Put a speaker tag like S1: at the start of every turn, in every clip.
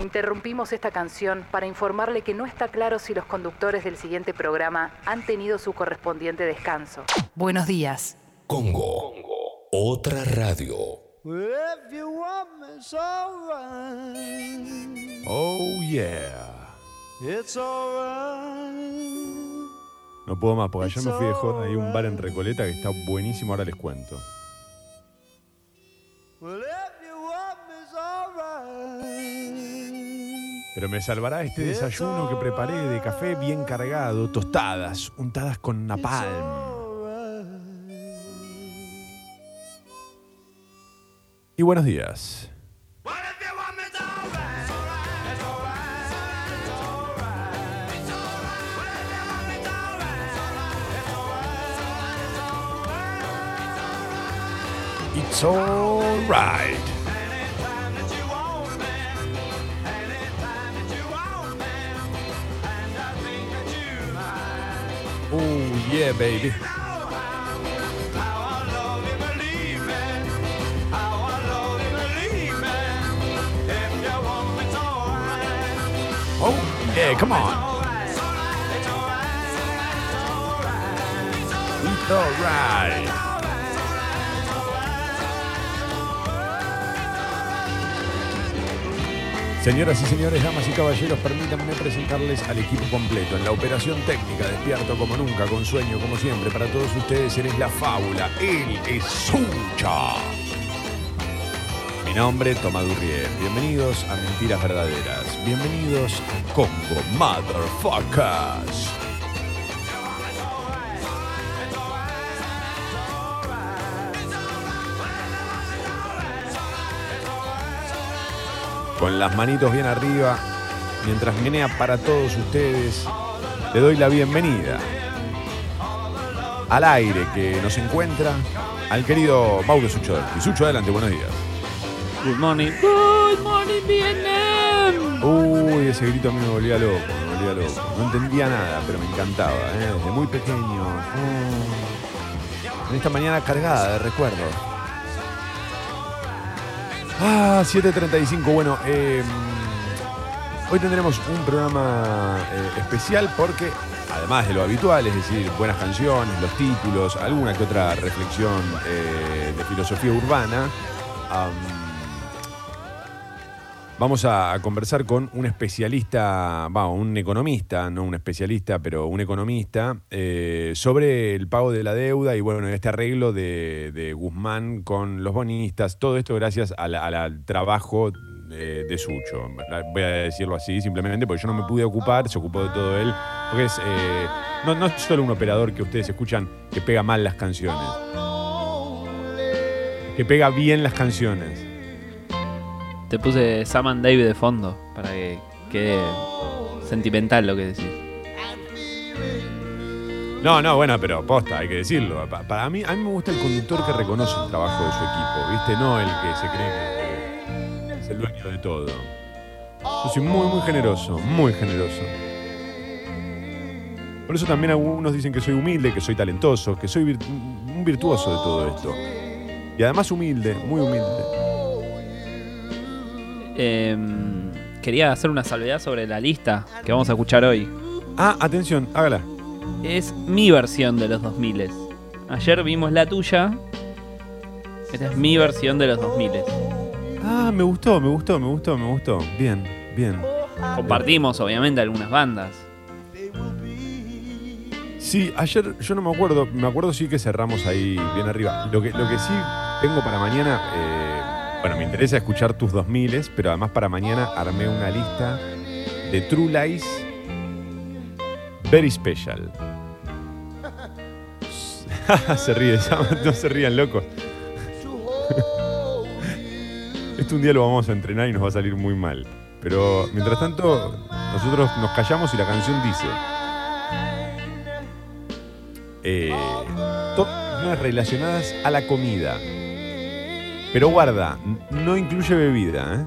S1: Interrumpimos esta canción para informarle que no está claro si los conductores del siguiente programa han tenido su correspondiente descanso. Buenos días.
S2: Congo. Otra radio.
S3: If you want me, it's alright.
S4: Oh yeah.
S3: It's alright.
S4: No puedo más, porque ayer me fui de joda. Hay un bar en Recoleta que está buenísimo, ahora les cuento.
S3: Well,
S4: Pero me salvará este desayuno que preparé de café bien cargado, tostadas, untadas con napalm. Y buenos días. It's alright. Oh yeah, baby. Oh yeah, come on. It's alright. Señoras y señores, damas y caballeros, permítanme presentarles al equipo completo. En la operación técnica, despierto como nunca, con sueño como siempre. Para todos ustedes, él es la fábula, él es Sucha. Mi nombre, Tomás Durrier. Bienvenidos a Mentiras Verdaderas. Bienvenidos a Congo Motherfuckers. Con las manitos bien arriba, mientras menea para todos ustedes, le doy la bienvenida al aire que nos encuentra al querido Mauro Sucho. Y Sucho, adelante, buenos días.
S5: Good morning. Good morning, Vietnam.
S4: Uy, ese grito a mí me volvía loco, me volvía loco. No entendía nada, pero me encantaba, ¿eh? desde muy pequeño. Oh. En esta mañana cargada de recuerdos. Ah, 7.35. Bueno, eh, hoy tendremos un programa eh, especial porque, además de lo habitual, es decir, buenas canciones, los títulos, alguna que otra reflexión eh, de filosofía urbana, Vamos a, conversar con un especialista, va, un economista, no un especialista, pero un economista, eh, sobre el pago de la deuda y bueno, este arreglo de, Guzmán con los bonistas, todo esto gracias a la- a la- al trabajo de, de Sucho. Voy a decirlo así simplemente porque yo no me pude ocupar, se ocupó de todo él, porque es, eh, no, no es solo un operador que ustedes escuchan que pega mal las canciones, que pega bien las canciones.
S5: Te puse Sam and Dave de fondo para que quede sentimental lo que decís.
S4: No, no, bueno, pero posta, hay que decirlo. Pa- Para mí, a mí me gusta el conductor que reconoce el trabajo de su equipo, ¿viste? No el que se cree que, es el dueño de todo. Yo soy muy, muy generoso, muy generoso. Por eso también algunos dicen que soy humilde, que soy talentoso, que soy un virtuoso de todo esto. Y además humilde, muy humilde.
S5: Em, quería hacer una salvedad sobre la lista que vamos a escuchar hoy.
S4: Ah, atención, hágala.
S5: Es mi versión de los 2000. Ayer vimos la tuya. Esta es mi versión de los 2000.
S4: Ah, me gustó, me gustó, me gustó, me gustó. Bien, bien.
S5: Compartimos, obviamente, algunas bandas.
S4: Sí, ayer yo no me acuerdo, me acuerdo sí que cerramos ahí bien arriba. Lo que, lo que sí tengo para mañana, eh, bueno, me interesa escuchar tus 2000, pero además para mañana armé una lista de True Lies Very Special. se ríe, no se rían locos. Esto un día lo vamos a entrenar y nos va a salir muy mal. Pero mientras tanto, nosotros nos callamos y la canción dice. Eh, todas relacionadas a la comida. Pero guarda, no incluye bebida. ¿eh?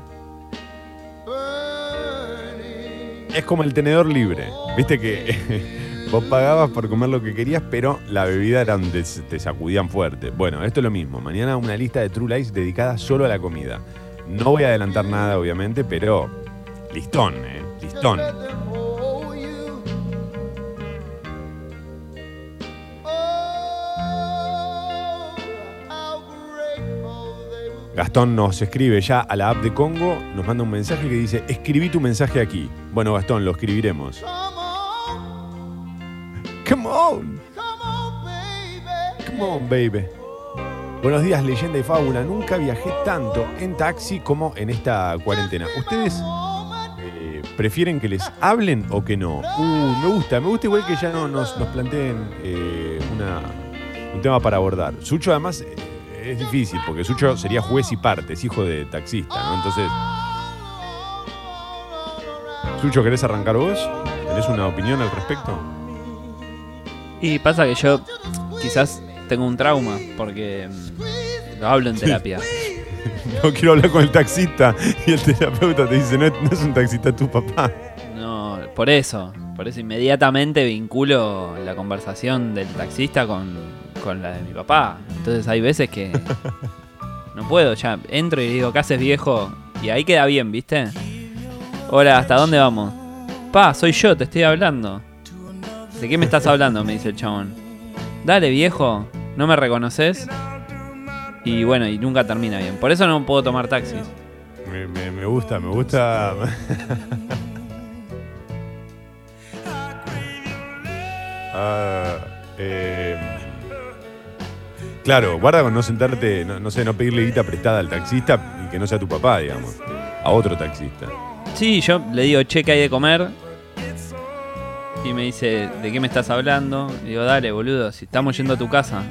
S4: Es como el tenedor libre. Viste que vos pagabas por comer lo que querías, pero la bebida era donde te sacudían fuerte. Bueno, esto es lo mismo. Mañana una lista de True Lies dedicada solo a la comida. No voy a adelantar nada, obviamente, pero Listón, eh. Listón. Gastón nos escribe ya a la app de Congo, nos manda un mensaje que dice, escribí tu mensaje aquí. Bueno, Gastón, lo escribiremos. Come on. Come on, baby. Buenos días, leyenda y fábula. Nunca viajé tanto en taxi como en esta cuarentena. ¿Ustedes eh, prefieren que les hablen o que no? Uh, me gusta, me gusta igual que ya no nos, planteen eh, un tema para abordar. Sucho además eh, es difícil, porque Sucho sería juez y parte, es hijo de taxista, ¿no? Entonces... Sucho, ¿querés arrancar vos? ¿Tenés una opinión al respecto?
S5: Y pasa que yo quizás tengo un trauma porque mm, lo hablo en terapia.
S4: No quiero hablar con el taxista y el terapeuta te dice, no, es- no es un taxista, es tu papá.
S5: No, por eso. Por eso inmediatamente vinculo la conversación del taxista con, con la de mi papá. Entonces hay veces que no puedo, ya entro y digo, ¿qué haces viejo? Y ahí queda bien, ¿viste? Hola, ¿hasta dónde vamos? Pa, soy yo, te estoy hablando. ¿De qué me estás hablando? Me dice el chabón. Dale, viejo, ¿no me reconoces? Y bueno, y nunca termina bien. Por eso no puedo tomar taxis.
S4: Me, me- me gusta, me gusta. Ah, eh, claro, guarda con no sentarte, no, no sé, no pedirle guita prestada al taxista y que no sea tu papá, digamos. A otro taxista.
S5: Sí, yo le digo, che, ¿qué hay de comer? Y me dice, ¿de qué me estás hablando? Y digo, dale, boludo, si estamos yendo a tu casa.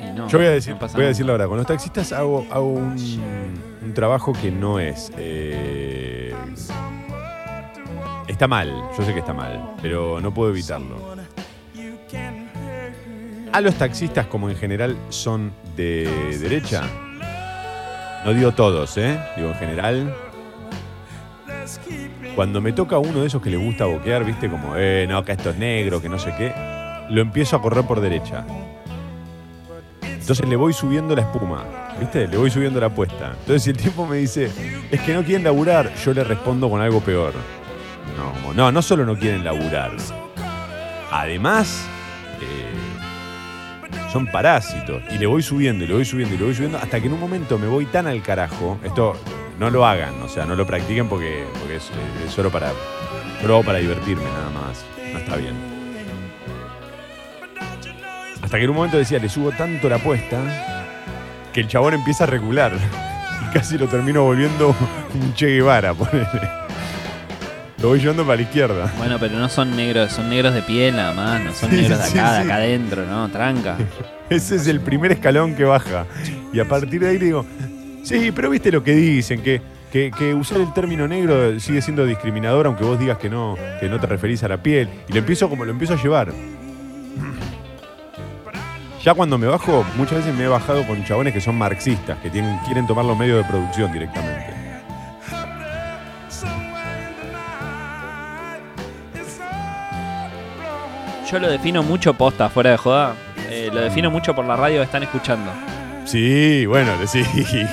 S5: Y no,
S4: Yo voy a decir,
S5: no
S4: voy a decir la verdad, con los taxistas hago, hago un, un trabajo que no es. eh, está mal, yo sé que está mal, pero no puedo evitarlo. A los taxistas, como en general son de derecha, no digo todos, ¿eh? Digo en general. Cuando me toca uno de esos que le gusta boquear, viste, como, eh, no, que esto es negro, que no sé qué, lo empiezo a correr por derecha. Entonces le voy subiendo la espuma, ¿viste? Le voy subiendo la apuesta. Entonces si el tipo me dice, es que no quieren laburar, yo le respondo con algo peor. No, no, no solo no quieren laburar. Además, eh, son parásitos. Y le voy subiendo, y le voy subiendo, y le voy subiendo, hasta que en un momento me voy tan al carajo. Esto no lo hagan, o sea, no lo practiquen porque, porque es, es solo para. Yo lo hago para divertirme nada más. No está bien. Hasta que en un momento decía, le subo tanto la apuesta que el chabón empieza a regular. Y casi lo termino volviendo un Che Guevara, ponele. Lo voy llevando para la izquierda.
S5: Bueno, pero no son negros, son negros de piel nada más, no son
S4: Sí,
S5: negros de
S4: sí,
S5: acá, de acá adentro, ¿no? Tranca.
S4: Ese es el primer escalón que baja. Y a partir de ahí digo, sí, pero viste lo que dicen, que, que, que usar el término negro sigue siendo discriminador, aunque vos digas que no, que no te referís a la piel. Y lo empiezo como lo empiezo a llevar. Ya cuando me bajo, muchas veces me he bajado con chabones que son marxistas, que tienen, quieren tomar los medios de producción directamente.
S5: Yo lo defino mucho posta, fuera de joda. Eh, lo defino mucho por la radio que están escuchando.
S4: Sí, bueno, sí,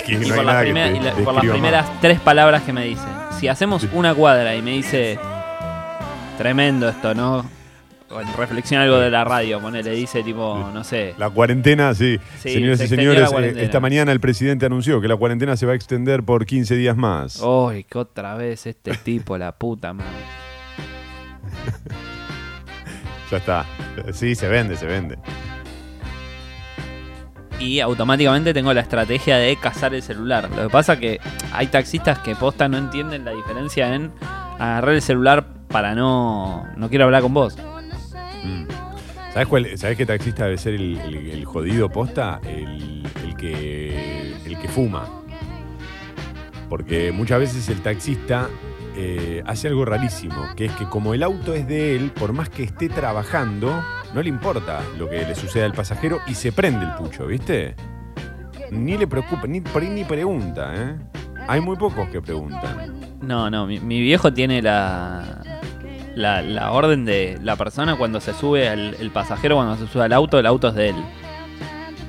S4: que
S5: Y
S4: no
S5: por, las
S4: te-
S5: y la- por las primeras
S4: más.
S5: tres palabras que me dice. Si hacemos una cuadra y me dice, tremendo esto, ¿no? Reflexiona algo de la radio, ponele, dice tipo, no sé.
S4: La cuarentena, sí.
S5: Sí,
S4: Señoras
S5: se
S4: y señores, eh, esta mañana el presidente anunció que la cuarentena se va a extender por 15 días más.
S5: Uy, que otra vez este tipo, la puta madre.
S4: Ya está. Sí, se vende, se vende.
S5: Y automáticamente tengo la estrategia de cazar el celular. Lo que pasa que hay taxistas que posta no entienden la diferencia en agarrar el celular para no. No quiero hablar con vos.
S4: Mm. ¿Sabes, cuál, ¿Sabes qué taxista debe ser el, el- el jodido posta? El, el que, el que fuma. Porque muchas veces el taxista eh, hace algo rarísimo, que es que como el auto es de él, por más que esté trabajando, no le importa lo que le suceda al pasajero y se prende el pucho, ¿viste? Ni le preocupa, ni, ni pregunta, ¿eh? Hay muy pocos que preguntan.
S5: No, no, mi, viejo tiene la, la. la orden de la persona cuando se sube al el pasajero, cuando se sube al auto, el auto es de él.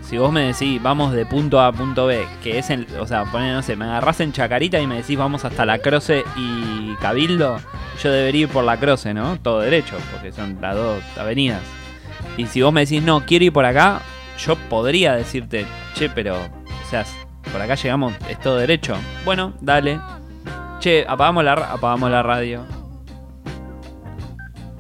S5: Si vos me decís, vamos de punto A a punto B, que es en, o sea, poné, no sé, me agarrás en Chacarita y me decís, vamos hasta la Croce y Cabildo, yo debería ir por la Croce, ¿no? Todo derecho, porque son las dos avenidas. Y si vos me decís, no, quiero ir por acá, yo podría decirte, che, pero, o sea, por acá llegamos, es todo derecho. Bueno, dale. Che, apagamos la, apagamos la radio.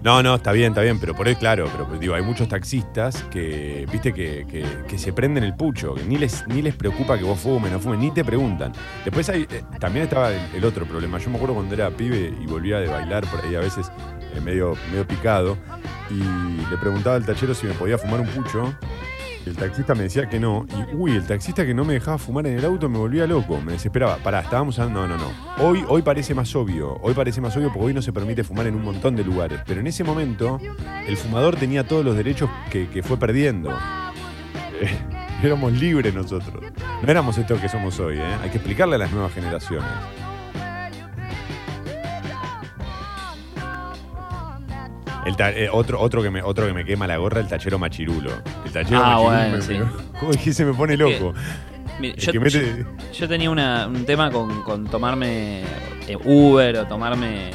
S4: No, no, está bien, está bien, pero por ahí, claro, pero digo, hay muchos taxistas que, viste, que, que- que se prenden el pucho, que ni les, ni les preocupa que vos fumes, no fumes, ni te preguntan. Después hay, eh, también estaba el, el otro problema. Yo me acuerdo cuando era pibe y volvía de bailar por ahí a veces eh, medio, medio picado, y le preguntaba al tachero si me podía fumar un pucho. El taxista me decía que no. Y uy, el taxista que no me dejaba fumar en el auto me volvía loco, me desesperaba. Pará, estábamos hablando. No, no, no. Hoy, hoy parece más obvio. Hoy parece más obvio porque hoy no se permite fumar en un montón de lugares. Pero en ese momento, el fumador tenía todos los derechos que, fue perdiendo. Eh, éramos libres nosotros. No éramos esto que somos hoy, ¿eh? Hay que explicarle a las nuevas generaciones. El ta- eh, otro, otro, que me, otro que me quema la gorra, el tachero machirulo. El tachero
S5: Ah,
S4: machirulo
S5: bueno,
S4: me, dije, se me pone loco. El
S5: yo,
S4: que mete-
S5: yo tenía una- un tema con, con tomarme eh, Uber o tomarme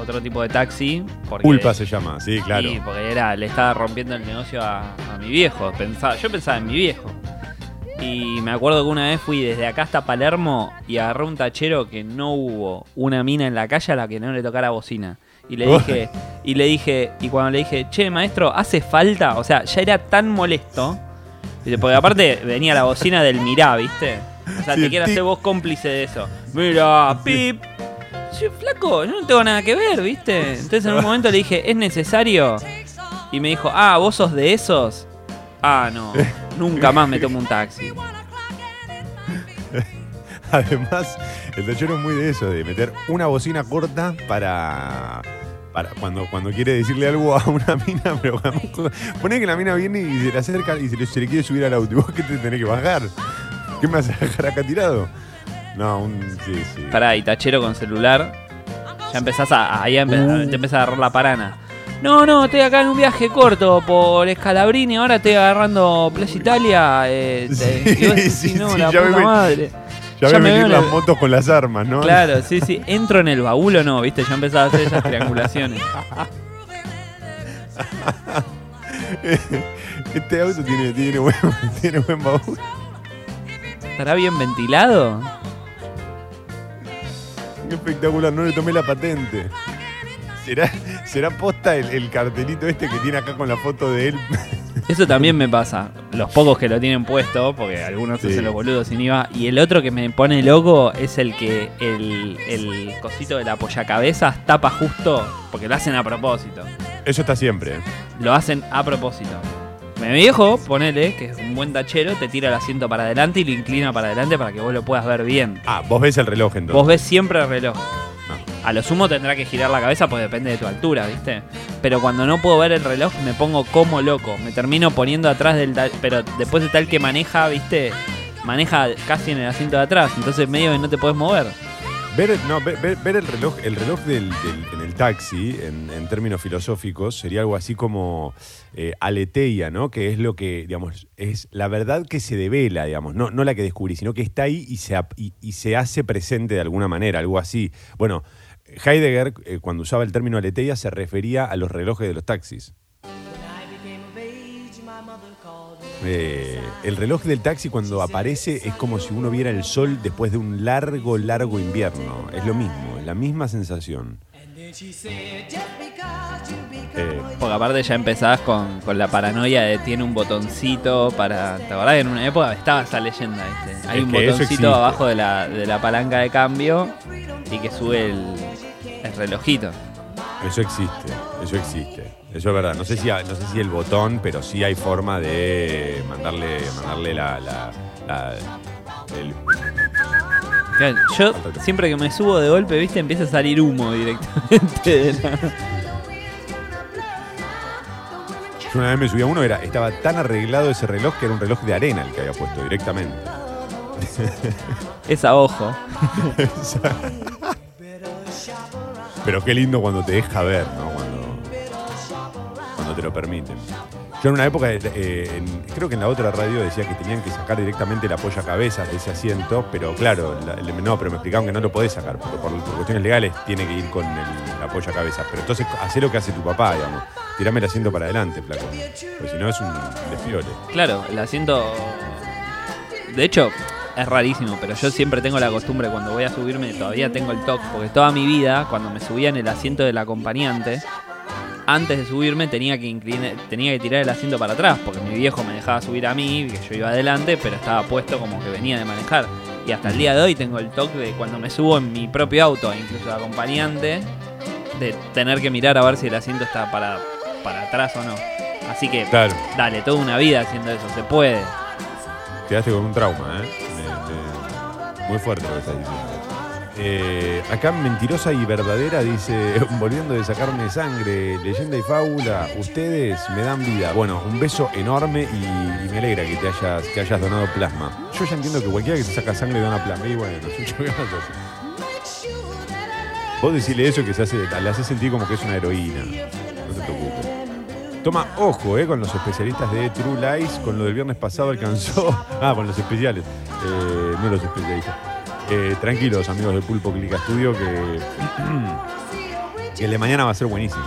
S5: otro tipo de taxi. Porque,
S4: Culpa se llama, sí, claro.
S5: Sí, porque era, le estaba rompiendo el negocio a, a mi viejo. Pensaba, yo pensaba en mi viejo. Y me acuerdo que una vez fui desde acá hasta Palermo y agarré un tachero que no hubo una mina en la calle a la que no le tocara bocina. Y le dije, y le dije, y cuando le dije, che, maestro, ¿hace falta? O sea, ya era tan molesto. Porque aparte venía la bocina del mirá, ¿viste? O sea,
S4: Sí,
S5: te quiero hacer vos cómplice de eso. Mira, pip. Yo, flaco, yo no tengo nada que ver, ¿viste? Entonces en un momento le dije, ¿es necesario? Y me dijo, ah, ¿vos sos de esos? Ah, no, nunca más me tomo un taxi.
S4: Además, el tachero es muy de eso, de meter una bocina corta para. para cuando, cuando quiere decirle algo a una mina, pero pone que la mina viene y se le acerca y se le, se le quiere subir al auto. ¿Y vos qué te tenés que bajar? ¿Qué me vas a dejar acá tirado? No, un. Sí, sí.
S5: Pará, y tachero con celular. Ya empezás a. Ahí empe-
S4: Uh.
S5: te empieza a agarrar la parana. No, no, estoy acá en un viaje corto por Escalabrini, ahora estoy agarrando Playa Italia. Eh, te-
S4: Sí,
S5: vos decís,
S4: sí,
S5: no,
S4: sí,
S5: la
S4: ya
S5: puta
S4: me-
S5: madre.
S4: Ya,
S5: ya me
S4: venir las
S5: el-
S4: motos con las armas, ¿no?
S5: Claro, sí, sí. Entro en el baúl o no, ¿viste? Ya empezaba a hacer esas triangulaciones.
S4: Este auto tiene, tiene, buen, tiene buen baúl.
S5: ¿Estará bien ventilado?
S4: Qué espectacular, no le tomé la patente. ¿Será, será posta el, el cartelito este que tiene acá con la foto de él?
S5: Eso también me pasa. Los pocos que lo tienen puesto, porque algunos
S4: Sí.
S5: hacen los boludos sin IVA. Y el otro que me pone loco es el que el, el cosito de la apoyacabezas tapa justo, porque lo hacen a propósito.
S4: Eso está siempre.
S5: Lo hacen a propósito. Mi viejo, ponele, que es un buen tachero, te tira el asiento para adelante y lo inclina para adelante para que vos lo puedas ver bien.
S4: Ah, vos ves el reloj entonces.
S5: Vos ves siempre el reloj.
S4: Ah.
S5: A lo sumo tendrá que girar la cabeza, pues depende de tu altura, ¿viste? Pero cuando no puedo ver el reloj, me pongo como loco. Me termino poniendo atrás del. Pero después está el que maneja, ¿viste? Maneja casi en el asiento de atrás. Entonces, medio que no te puedes mover.
S4: Ver, no, ver, ver- el reloj, el reloj del, del- en el taxi, en, en términos filosóficos, sería algo así como eh, aletheia, ¿no? Que es lo que, digamos, es la verdad que se devela, digamos, no, no la que descubrí, sino que está ahí y se, y, y se hace presente de alguna manera, algo así. Bueno, Heidegger, eh, cuando usaba el término aletheia, se refería a los relojes de los taxis. Eh, el reloj del taxi cuando aparece es como si uno viera el sol después de un largo, largo invierno. Es lo mismo, la misma sensación. Eh,
S5: Porque aparte ya empezás con, con la paranoia de tiene un botoncito para. ¿Te acordás en una época estaba esa leyenda, ¿viste? Hay un botoncito abajo de la, de la palanca de cambio y que sube el, el relojito.
S4: eso existe, eso existe. Eso es verdad. No sé si, no sé si el botón, pero sí hay forma de mandarle, mandarle la, la- la- el-
S5: Claro, Yo siempre que me subo de golpe, viste, empieza a salir humo directamente la-
S4: Yo una vez me subí a uno, era, estaba tan arreglado ese reloj que era un reloj de arena el que había puesto directamente.
S5: Es a ojo.
S4: Pero qué lindo cuando te deja ver, ¿no? Te lo permiten. Yo en una época, eh, creo que en la otra radio decía que tenían que sacar directamente la polla cabeza de ese asiento, pero claro, no, pero me explicaban que no lo podés sacar, porque por, por cuestiones legales tiene que ir con el, la polla cabeza. Pero entonces, hacé lo que hace tu papá, digamos. Tirame el asiento para adelante, flaco. Porque si no es un desfiole.
S5: Claro, el asiento. De hecho, es rarísimo, pero yo siempre tengo la costumbre cuando voy a subirme, todavía tengo el toque, porque toda mi vida, cuando me subía en el asiento del acompañante, antes de subirme tenía que inclinar, tenía que tirar el asiento para atrás, porque mi viejo me dejaba subir a mí, que yo iba adelante, pero estaba puesto como que venía de manejar. Y hasta el día de hoy tengo el toque de cuando me subo en mi propio auto, incluso de acompañante, de tener que mirar a ver si el asiento está para, para atrás o no. Así que
S4: Claro,
S5: Dale, toda una vida haciendo eso, se puede.
S4: quedaste con un trauma, ¿eh? Muy fuerte lo que estás diciendo. Eh, acá mentirosa y verdadera dice, volviendo de sacarme sangre, leyenda y fábula, ustedes me dan vida. Bueno, un beso enorme y, me alegra que te hayas, donado plasma. Yo ya entiendo que cualquiera que te saca sangre dona plasma. Y bueno, Sucho, ¿qué vas a hacer? Vos decirle eso que se hace, le hace sentir como que es una heroína. No te preocupes. Toma ojo eh, con los especialistas de True Lies, con lo del viernes pasado alcanzó. Ah, con los especiales, eh, no los especialistas. Eh, tranquilos, amigos de Pulpo Clica Studio, que, que el de mañana va a ser buenísimo.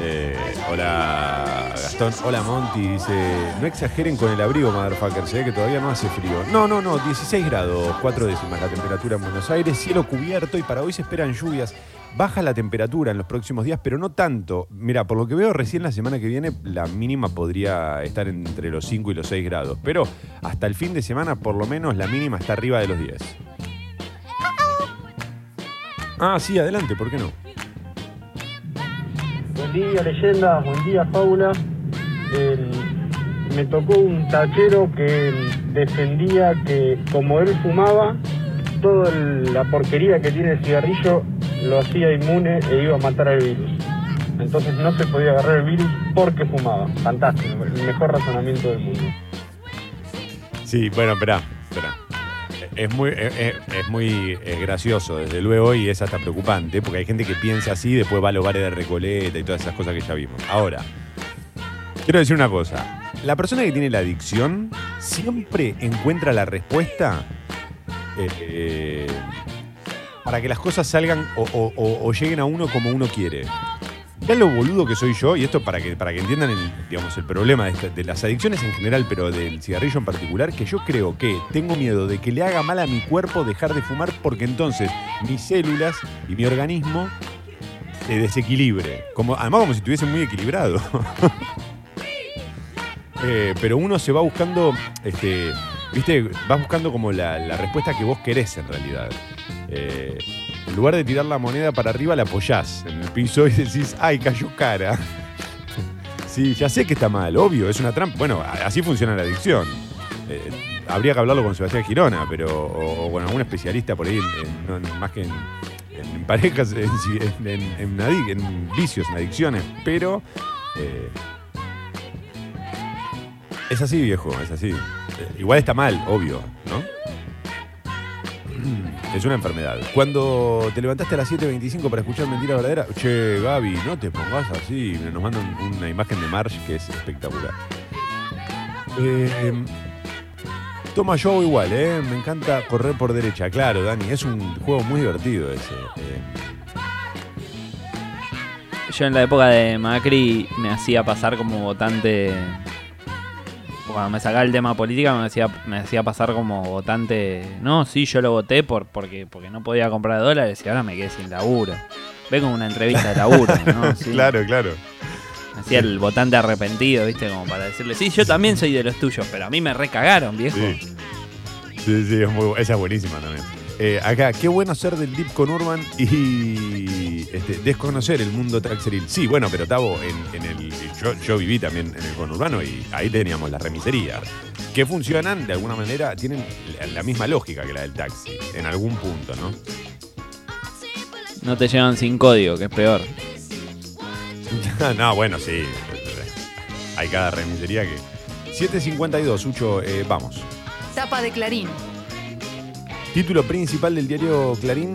S4: Eh, hola Gastón, hola Monty, dice, no exageren con el abrigo, motherfucker, se ve que todavía no hace frío. No, no, no, 16 grados, 4 décimas la temperatura en Buenos Aires, cielo cubierto y para hoy se esperan lluvias. Baja la temperatura en los próximos días, pero no tanto. Mira, por lo que veo, recién la semana que viene la mínima podría estar entre los 5 y los 6 grados, pero hasta el fin de semana por lo menos la mínima está arriba de los 10. Ah, sí, adelante, ¿por qué no?
S6: Buen día, leyenda. Buen día, Paula. me tocó un tachero que defendía que como él fumaba, toda la porquería que tiene el cigarrillo lo hacía inmune e iba a matar al virus. Entonces no se podía agarrar el virus porque fumaba. Fantástico, el mejor razonamiento del mundo.
S4: Sí, bueno, espera, espera. Es muy, es, es- es muy eh, gracioso, desde luego, y es hasta preocupante, porque hay gente que piensa así y después va a los bares de Recoleta y todas esas cosas que ya vimos. Ahora, quiero decir una cosa. La persona que tiene la adicción siempre encuentra la respuesta eh, para que las cosas salgan o lleguen a uno como uno quiere. Ya lo boludo que soy yo, y esto para que, para que entiendan el, digamos, el problema de, las adicciones en general, pero del cigarrillo en particular, que yo creo que tengo miedo de que le haga mal a mi cuerpo dejar de fumar porque entonces mis células y mi organismo se desequilibre. Como, además como si estuviese muy equilibrado. Eh, pero uno se va buscando, este, viste, vas buscando como la, la respuesta que vos querés en realidad. Eh, en lugar de tirar la moneda para arriba, la apoyás en el piso y decís, ay, cayó cara. Sí, ya sé que está mal, obvio, es una trampa. Bueno, así funciona la adicción. Eh, habría que hablarlo con Sebastián Girona, pero, o, o con algún especialista por ahí, más que en, en parejas, en vicios, en adicciones, pero eh, es así, viejo, es así. Eh, igual está mal, obvio, ¿no? Es una enfermedad. Cuando te levantaste a las 7.25 para escuchar Mentira Verdadera, che, Gaby, no te pongas así. Nos mandan una imagen de Marsh que es espectacular. Eh, toma yo igual, ¿eh? Me encanta correr por derecha. Claro, Dani, es un juego muy divertido ese. Eh,
S5: Yo en la época de Macri me hacía pasar como votante. Cuando me sacaba el tema política me hacía, me hacía pasar como votante. No, sí, yo lo voté por, porque, porque no podía comprar dólares y ahora me quedé sin laburo. Ve como una entrevista de laburo, ¿no? Sí.
S4: Claro, claro.
S5: Me hacía el votante arrepentido, ¿viste? Como para decirle, sí, yo también soy de los tuyos, pero a mí me recagaron, viejo.
S4: Sí. Sí, sí, es muy, esa es buenísima también. Eh, acá, qué bueno ser del Deep con Urban y este, desconocer el mundo taxeril. Sí, bueno, pero Tavo, en, en el, yo, yo viví también en el conurbano y ahí teníamos las remiserías, que funcionan de alguna manera, tienen la, la misma lógica que la del taxi, en algún punto, ¿no?
S5: No te llevan sin código, que es peor.
S4: no, bueno, sí. Hay cada remisería que... 752, Sucho, eh, vamos.
S1: Tapa de Clarín.
S4: Título principal del diario Clarín,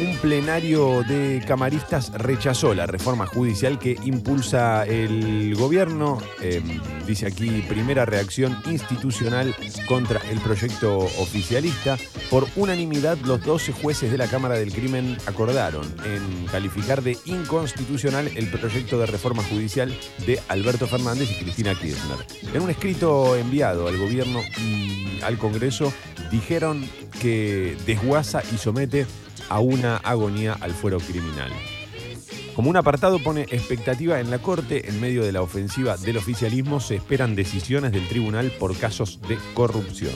S4: Un plenario de camaristas rechazó la reforma judicial que impulsa el gobierno. Eh, dice aquí, primera reacción institucional contra el proyecto oficialista. Por unanimidad, los 12 jueces de la Cámara del Crimen acordaron en calificar de inconstitucional el proyecto de reforma judicial de Alberto Fernández y Cristina Kirchner. En un escrito enviado al gobierno y al Congreso, dijeron que desguaza y somete a una agonía al fuero criminal. Como un apartado pone expectativa en la Corte, en medio de la ofensiva del oficialismo se esperan decisiones del tribunal por casos de corrupción.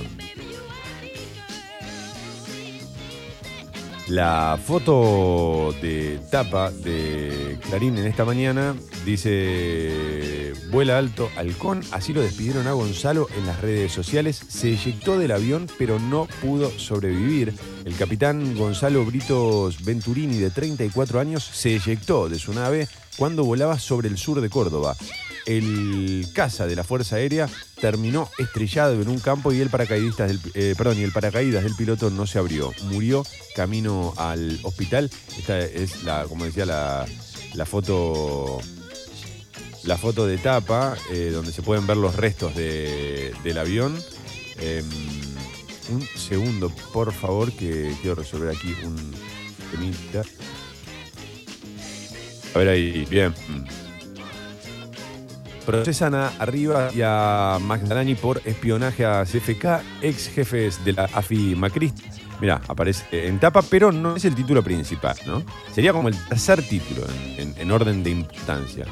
S4: La foto de tapa de Clarín en esta mañana dice, vuela alto halcón, así lo despidieron a Gonzalo en las redes sociales, se eyectó del avión pero no pudo sobrevivir. El capitán Gonzalo Britos Venturini de 34 años se eyectó de su nave cuando volaba sobre el sur de Córdoba el caza de la Fuerza Aérea terminó estrellado en un campo y el paracaidistas del, eh, perdón, y el paracaídas del piloto no se abrió. Murió camino al hospital. Esta es la, como decía, la, la foto. La foto de tapa, eh, donde se pueden ver los restos de- del avión. Em, un segundo, por favor, que quiero resolver aquí un temita. A ver ahí, bien. Procesan a Arriba y a Magdalani por espionaje a CFK, ex jefes de la AFI Macrist. Mirá, aparece en tapa, pero no es el título principal, ¿no? Sería como el tercer título en, en- en orden de importancia.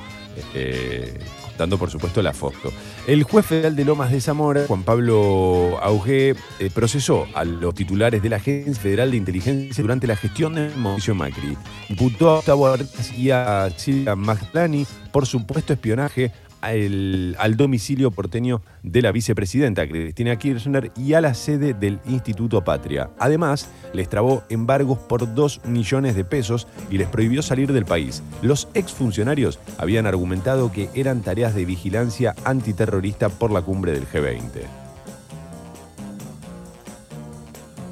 S4: Eh, contando, por supuesto, la foto. El juez federal de Lomas de Zamora, Juan Pablo Auge, eh, procesó a los titulares de la Agencia Federal de Inteligencia durante la gestión de Mauricio Macri. Imputó a Gustavo y a Silvia Magdalani por supuesto espionaje al, domicilio porteño de la vicepresidenta Cristina Kirchner y a la sede del Instituto Patria. Además, les trabó embargos por 2 millones de pesos y les prohibió salir del país. Los exfuncionarios habían argumentado que eran tareas de vigilancia antiterrorista por la cumbre del G20.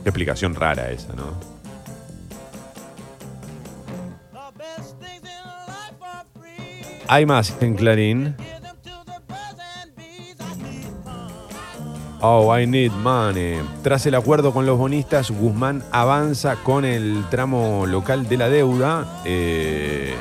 S4: Qué explicación rara esa, ¿no? Hay más en Clarín. Oh, I need money. Tras el acuerdo con los bonistas, Guzmán avanza con el tramo local de la deuda. Eh,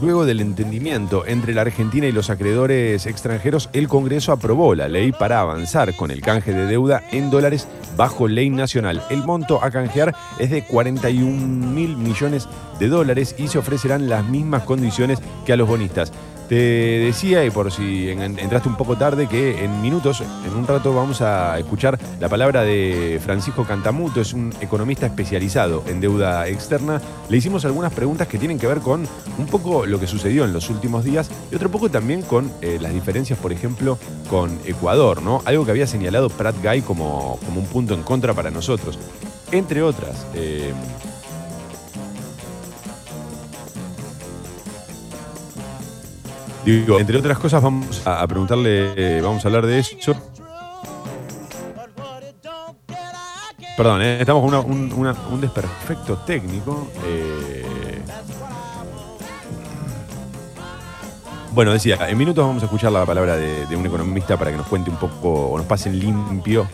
S4: luego del entendimiento entre la Argentina y los acreedores extranjeros, el Congreso aprobó la ley para avanzar con el canje de deuda en dólares bajo ley nacional. El monto a canjear es de 41 mil millones de dólares y se ofrecerán las mismas condiciones que a los bonistas. Te decía, y por si en- entraste un poco tarde, que en minutos, en un rato, vamos a escuchar la palabra de Francisco Cantamuto, es un economista especializado en deuda externa. Le hicimos algunas preguntas que tienen que ver con un poco lo que sucedió en los últimos días y otro poco también con eh, las diferencias, por ejemplo, con Ecuador, ¿no? Algo que había señalado Pratt Guy como, como un punto en contra para nosotros. Entre otras. eh, Digo, entre otras cosas, vamos a, preguntarle, eh, vamos a hablar de eso. Perdón, eh, estamos con un, desperfecto técnico. eh. Bueno, decía, en minutos vamos a escuchar la palabra de, un economista para que nos cuente un poco, o nos pase limpio.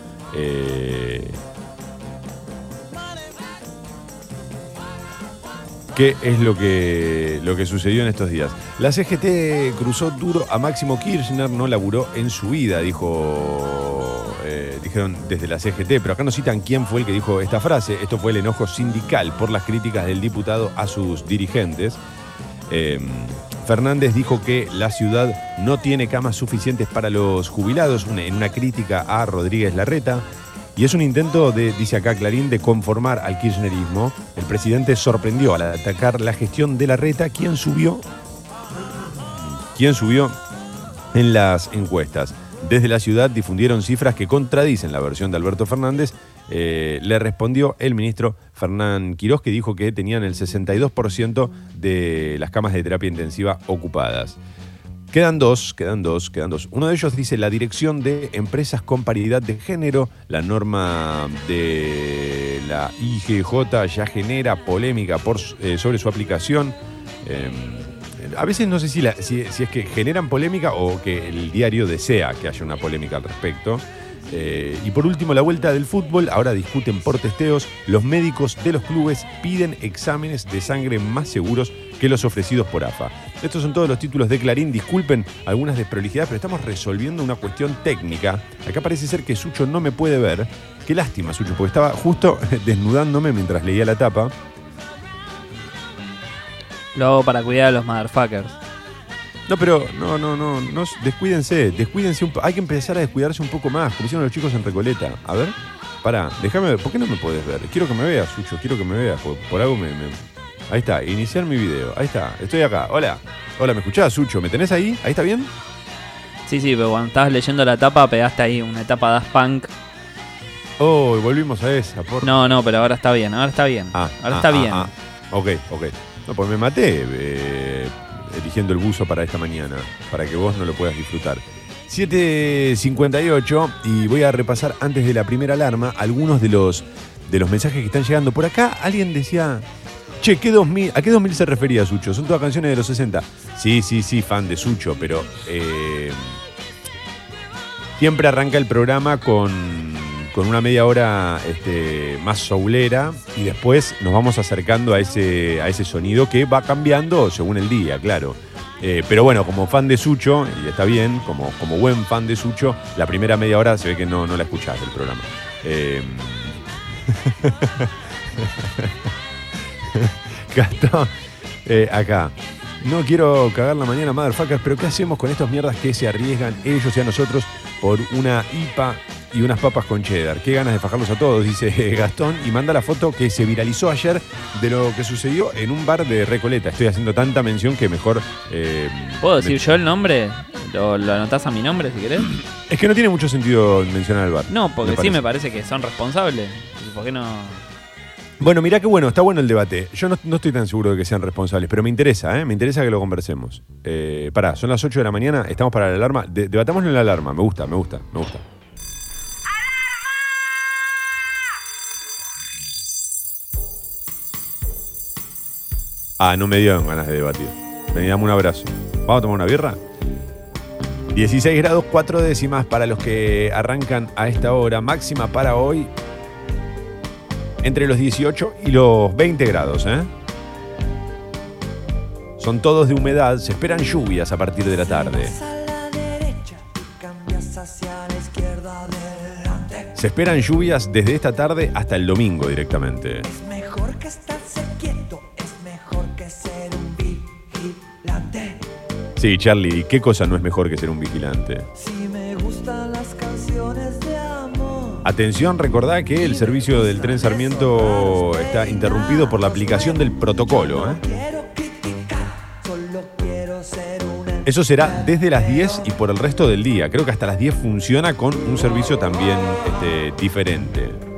S4: ¿Qué es lo que, lo que sucedió en estos días? La CGT cruzó duro a Máximo Kirchner, no laburó en su vida, dijo, eh, dijeron desde la CGT, pero acá no citan quién fue el que dijo esta frase. Esto fue el enojo sindical por las críticas del diputado a sus dirigentes. Eh, Fernández dijo que la ciudad no tiene camas suficientes para los jubilados, en una crítica a Rodríguez Larreta. Y es un intento de, dice acá Clarín, de conformar al kirchnerismo. El presidente sorprendió al atacar la gestión de Larreta, quien subió, quien subió en las encuestas. Desde la ciudad difundieron cifras que contradicen la versión de Alberto Fernández. Eh, le respondió el ministro Fernán Quirós, que dijo que tenían el 62% de las camas de terapia intensiva ocupadas. Quedan dos, quedan dos, quedan dos. Uno de ellos dice la dirección de empresas con paridad de género. La norma de la IGJ ya genera polémica por, eh, sobre su aplicación. Eh, a veces no sé si, la- si- si es que generan polémica o que el diario desea que haya una polémica al respecto. Eh, y por último, la vuelta del fútbol. Ahora discuten por testeos. Los médicos de los clubes piden exámenes de sangre más seguros que los ofrecidos por AFA. Estos son todos los títulos de Clarín. Disculpen algunas desprolijidades, pero estamos resolviendo una cuestión técnica. Acá parece ser que Sucho no me puede ver. Qué lástima, Sucho, porque estaba justo desnudándome mientras leía la tapa.
S5: Lo hago para cuidar a los motherfuckers.
S4: No, pero no, no, no, no, descuídense, descuídense un po- Hay que empezar a descuidarse un poco más, como hicieron los chicos en Recoleta. A ver, pará, déjame ver, ¿por qué no me podés ver? Quiero que me veas, Sucho, quiero que me veas, por, por algo me, me- Ahí está, iniciar mi video, ahí está, estoy acá, hola. Hola, ¿me escuchás, Sucho? ¿Me tenés ahí? ¿Ahí está bien?
S5: Sí, sí, pero cuando estabas leyendo la tapa pegaste ahí una etapa Daft Punk.
S4: Oh, y volvimos a esa, por...
S5: No, no, pero ahora está bien, ahora está bien.
S4: Ah,
S5: ahora
S4: ah,
S5: está
S4: ah,
S5: bien.
S4: ah. Ok, ok. No, pues me maté eh, eligiendo el buzo para esta mañana, para que vos no lo puedas disfrutar. 7.58 y voy a repasar antes de la primera alarma algunos de los, de los mensajes que están llegando. Por acá alguien decía, che, ¿qué 2000, ¿a qué 2000 se refería Sucho? Son todas canciones de los 60. Sí, sí, sí, fan de Sucho, pero eh, siempre arranca el programa con, con una media hora este, más soulera y después nos vamos acercando a ese, a ese sonido que va cambiando según el día, claro. Eh, pero bueno, como fan de Sucho, y está bien, como, como buen fan de Sucho, la primera media hora se ve que no, no la escuchás del programa. Eh, eh, acá. No quiero cagar la mañana, motherfuckers, pero ¿qué hacemos con estos mierdas que se arriesgan ellos y a nosotros por una IPA y unas papas con cheddar? Qué ganas de fajarlos a todos, dice Gastón, y manda la foto que se viralizó ayer de lo que sucedió en un bar de Recoleta. Estoy haciendo tanta mención que mejor... eh,
S5: ¿Puedo
S4: me-
S5: decir yo el nombre? ¿Lo, lo anotás a mi nombre si querés?
S4: Es que no tiene mucho sentido mencionar al bar.
S5: No, porque sí me parece que son responsables. ¿Y ¿Por qué no?
S4: Bueno, mirá qué bueno, está bueno el debate. Yo no, no estoy tan seguro de que sean responsables, pero me interesa, ¿eh? Me interesa que lo conversemos. Eh, pará, son las 8 de la mañana, estamos para la alarma. De- debatámoslo en la alarma, me gusta, me gusta, me gusta. Ah, no me dieron ganas de debatir. Vení, dame un abrazo. ¿Vamos a tomar una birra? 16 grados 4 décimas para los que arrancan a esta hora. Máxima para hoy entre los 18 y los 20 grados. ¿eh? Son todos de humedad, se esperan lluvias a partir de la tarde. Se esperan lluvias desde esta tarde hasta el domingo directamente.
S3: Mejor que estarse
S4: Sí, Charlie, ¿qué cosa no es mejor que ser un vigilante?
S3: Si me gustan las canciones de amor.
S4: Atención, recordá que el servicio del tren Sarmiento está interrumpido por la aplicación del protocolo. ¿eh? Eso será desde las 10 y por el resto del día. Creo que hasta las 10 funciona con un servicio también este, diferente.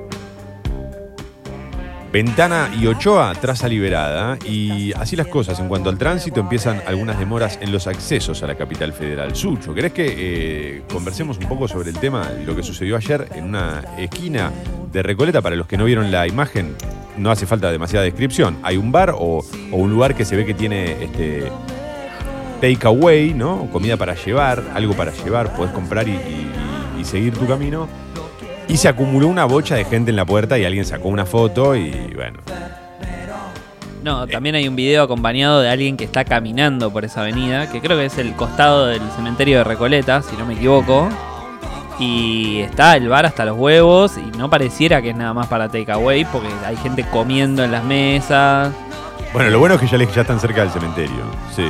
S4: Ventana y Ochoa, traza liberada. Y así las cosas. En cuanto al tránsito, empiezan algunas demoras en los accesos a la capital federal. Sucho, ¿querés que eh, conversemos un poco sobre el tema, lo que sucedió ayer en una esquina de Recoleta? Para los que no vieron la imagen, no hace falta demasiada descripción. Hay un bar o, un lugar que se ve que tiene este, take away, ¿no? Comida para llevar, algo para llevar, podés comprar y seguir tu camino. Y se acumuló una bocha de gente en la puerta y alguien sacó una foto y bueno.
S5: No, también hay un video acompañado de alguien que está caminando por esa avenida, que creo que es el costado del cementerio de Recoleta, si no me equivoco. Y está el bar hasta los huevos y no pareciera que es nada más para takeaway porque hay gente comiendo en las mesas.
S4: Bueno, lo bueno es que ya, están cerca del cementerio. Sí,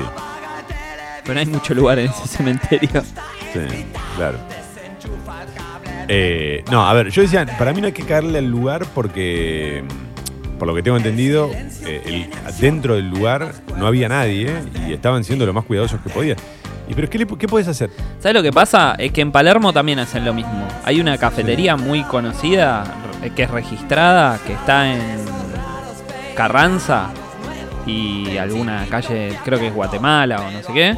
S5: Pero no hay mucho lugar en ese cementerio.
S4: sí, claro. Eh, no, a ver, yo decía, para mí no hay que caerle al lugar porque, mm, por lo que tengo entendido, eh, el- dentro del lugar no había nadie y estaban siendo lo más cuidadosos que podían. ¿Y pero qué, le- qué puedes hacer?
S5: ¿Sabes lo que pasa? Es que en Palermo también hacen lo mismo. Hay una cafetería muy conocida, re- que es registrada, que está en Carranza y alguna calle, creo que es Guatemala o no sé qué.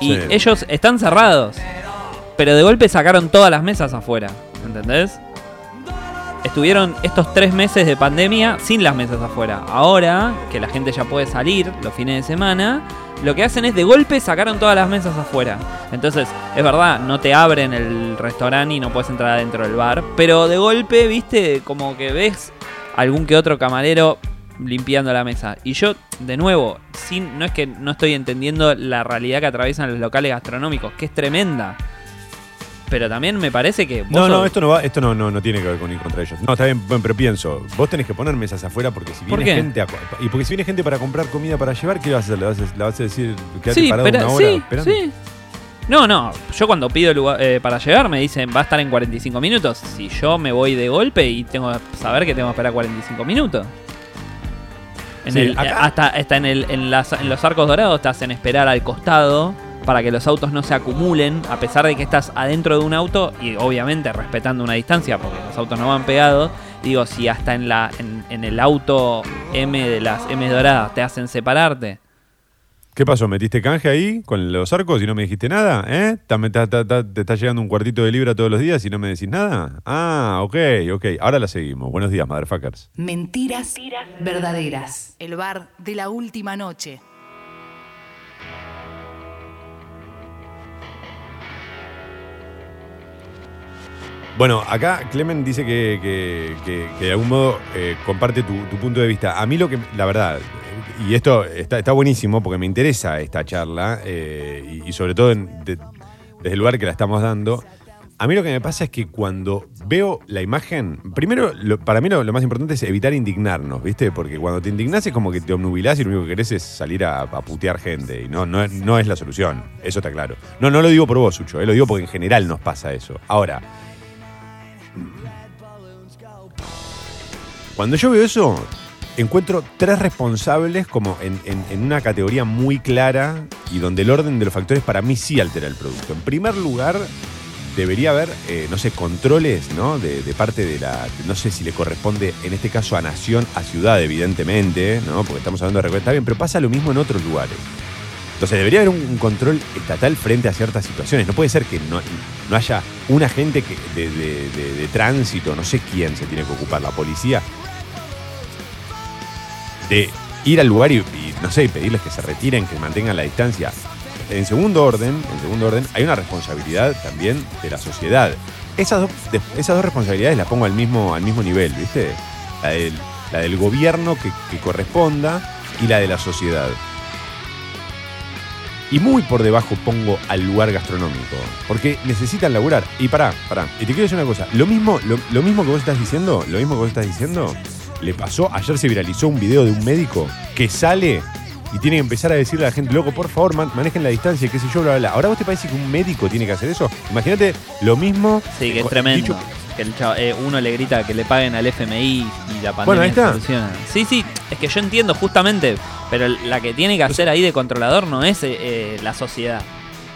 S5: Y
S4: Sí.
S5: ellos están cerrados. Pero de golpe sacaron todas las mesas afuera. ¿Entendés? Estuvieron estos tres meses de pandemia sin las mesas afuera. Ahora, que la gente ya puede salir los fines de semana, lo que hacen es de golpe sacaron todas las mesas afuera. Entonces, es verdad, no te abren el restaurante y no puedes entrar adentro del bar. Pero de golpe, viste, como que ves algún que otro camarero limpiando la mesa. Y yo, de nuevo, sin, no es que no estoy entendiendo la realidad que atraviesan los locales gastronómicos, que es tremenda. Pero también me parece que... vos
S4: No, no,
S5: sos-
S4: esto no va, esto no, no, no tiene que ver con ir contra ellos. No, está bien, bueno, pero pienso, vos tenés que poner mesas afuera porque si
S5: ¿Por
S4: viene
S5: qué?
S4: gente a- y porque si viene gente para comprar comida para llevar, ¿qué vas a hacer? ¿Le vas a, le vas a decir quédate
S5: Sí,
S4: parado
S5: pero,
S4: una hora
S5: sí,
S4: esperando?
S5: sí. No, no, yo cuando pido lugar, eh, para llegar me dicen va a estar en 45 minutos. Si yo me voy de golpe y tengo que saber que tengo que esperar 45 minutos. En
S4: Sí,
S5: el-
S4: acá-
S5: hasta hasta en, el, en, las- en los arcos dorados te hacen esperar al costado para que los autos no se acumulen, a pesar de que estás adentro de un auto y obviamente respetando una distancia, porque los autos no van pegados. Digo, si hasta en, la, en, en el auto M de las M doradas te hacen separarte.
S4: ¿Qué pasó? ¿Metiste canje ahí con los arcos y no me dijiste nada? ¿Eh? ¿Ta- me- ta- ta- ta- ¿Te está llegando un cuartito de libra todos los días y no me decís nada? Ah, ok, ok. Ahora la seguimos. Buenos días, motherfuckers.
S1: Mentiras verdaderas. El bar de la última noche.
S4: Bueno, acá Clemen dice que, que- que- de algún modo eh, comparte tu, punto de vista. A mí lo que, la verdad, y esto está, está buenísimo porque me interesa esta charla, eh, y, sobre todo desde el lugar que la estamos dando, a mí lo que me pasa es que cuando veo la imagen, primero, para mí lo, más importante es evitar indignarnos, ¿viste? Porque cuando te indignás es como que te obnubilás y lo único que querés es salir a, putear gente, y no, no, no es la solución, eso está claro. No, no lo digo por vos, Sucho, eh, lo digo porque en general nos pasa eso. Ahora, Cuando yo veo eso, encuentro tres responsables como en, una categoría muy clara y donde el orden de los factores para mí sí altera el producto. En primer lugar, debería haber, eh, no sé, controles, ¿no? De, parte de la, no sé si le corresponde en este caso a nación, a ciudad, evidentemente, ¿no? Porque estamos hablando de recuerdo, está bien, pero pasa lo mismo en otros lugares. Entonces debería haber un, control estatal frente a ciertas situaciones. No puede ser que no, no haya un agente que, de tránsito, no sé quién se tiene que ocupar, la policía, de ir al lugar y, no sé, pedirles que se retiren, que mantengan la distancia. En segundo orden, en segundo orden, hay una responsabilidad también de la sociedad. Esas esas dos responsabilidades las pongo al mismo, al mismo nivel, ¿viste? La del, del gobierno que, que corresponda y la de la sociedad. Y muy por debajo pongo al lugar gastronómico. Porque necesitan laburar. Y pará, pará. Y te quiero decir una cosa. Lo mismo, lo, lo mismo que vos estás diciendo, lo mismo que vos estás diciendo, le pasó. Ayer se viralizó un video de un médico que sale y tiene que empezar a decirle a la gente, loco, por favor, man- manejen la distancia, qué sé yo, bla, bla, bla. Ahora vos te parece que un médico tiene que hacer eso. Imagínate lo mismo.
S5: Sí, que es tremendo.
S4: dicho-
S5: que el chava- eh, uno le grita que le paguen al FMI y la pandemia
S4: Bueno, ahí está.
S5: soluciona. Sí, sí, es que yo entiendo justamente, pero la que tiene que hacer ahí de controlador no es eh, eh, la sociedad.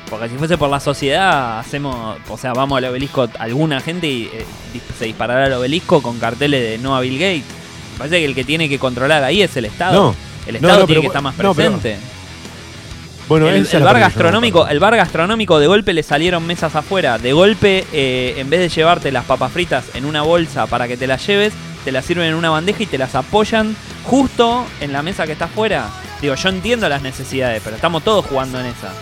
S5: Porque si fuese por la sociedad, hacemos, o sea, vamos al obelisco alguna gente y eh, se disparará al obelisco con carteles de no a Bill Gates. Parece que el que tiene que controlar ahí es el Estado.
S4: No,
S5: el Estado
S4: no,
S5: tiene
S4: pero
S5: que estar más presente.
S4: Bueno,
S5: el, el bar gastronómico, el bar gastronómico de golpe le salieron mesas afuera. De golpe, eh, en vez de llevarte las papas fritas en una bolsa para que te las lleves, te las sirven en una bandeja y te las apoyan justo en la mesa que está afuera. Digo, yo entiendo las necesidades, pero estamos todos jugando en esa.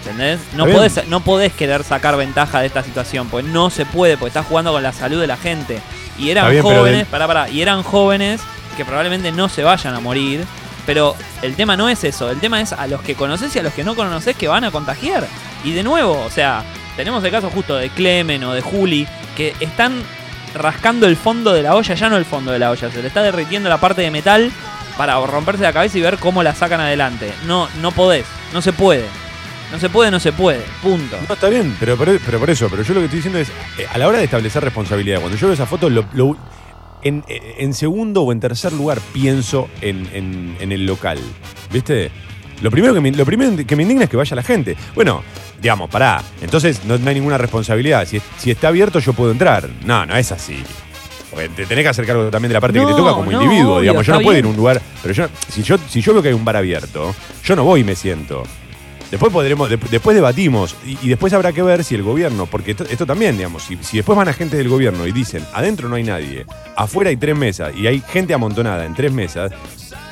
S5: ¿Entendés? No
S4: bien.
S5: podés, no podés querer sacar ventaja de esta situación, pues no se puede, porque estás jugando con la salud de la gente. Y eran
S4: bien,
S5: jóvenes,
S4: del-
S5: pará, pará, y eran jóvenes que probablemente no se vayan a morir. Pero el tema no es eso, el tema es a los que conoces y a los que no conoces que van a contagiar. Y de nuevo, o sea, tenemos el caso justo de Clemen o de Juli, que están rascando el fondo de la olla, ya no el fondo de la olla, se le está derritiendo la parte de metal para romperse la cabeza y ver cómo la sacan adelante. No, no podés, no se puede. No se puede, no se puede. Punto.
S4: No, está bien, pero por, pero por eso, pero yo lo que estoy diciendo es, eh, a la hora de establecer responsabilidad, cuando yo veo esa foto, lo- lo- en, en segundo o en tercer lugar pienso en, en- en el local, ¿viste? Lo primero, que me, lo primero que me indigna es que vaya la gente. Bueno, digamos, pará, entonces no, no hay ninguna responsabilidad. Si, si está abierto yo puedo entrar. No, no es así. Porque te tenés que hacer cargo también de la parte que te toca como
S5: no,
S4: individuo.
S5: obvio,
S4: digamos, yo no puedo ir a un lugar. Pero yo, si yo, si yo veo que hay un bar abierto, yo no voy y me siento. Después podremos, de- después debatimos y, y después habrá que ver si el gobierno, porque esto, esto también, digamos, si, si después van agentes del gobierno y dicen, adentro no hay nadie, afuera hay tres mesas y hay gente amontonada en tres mesas,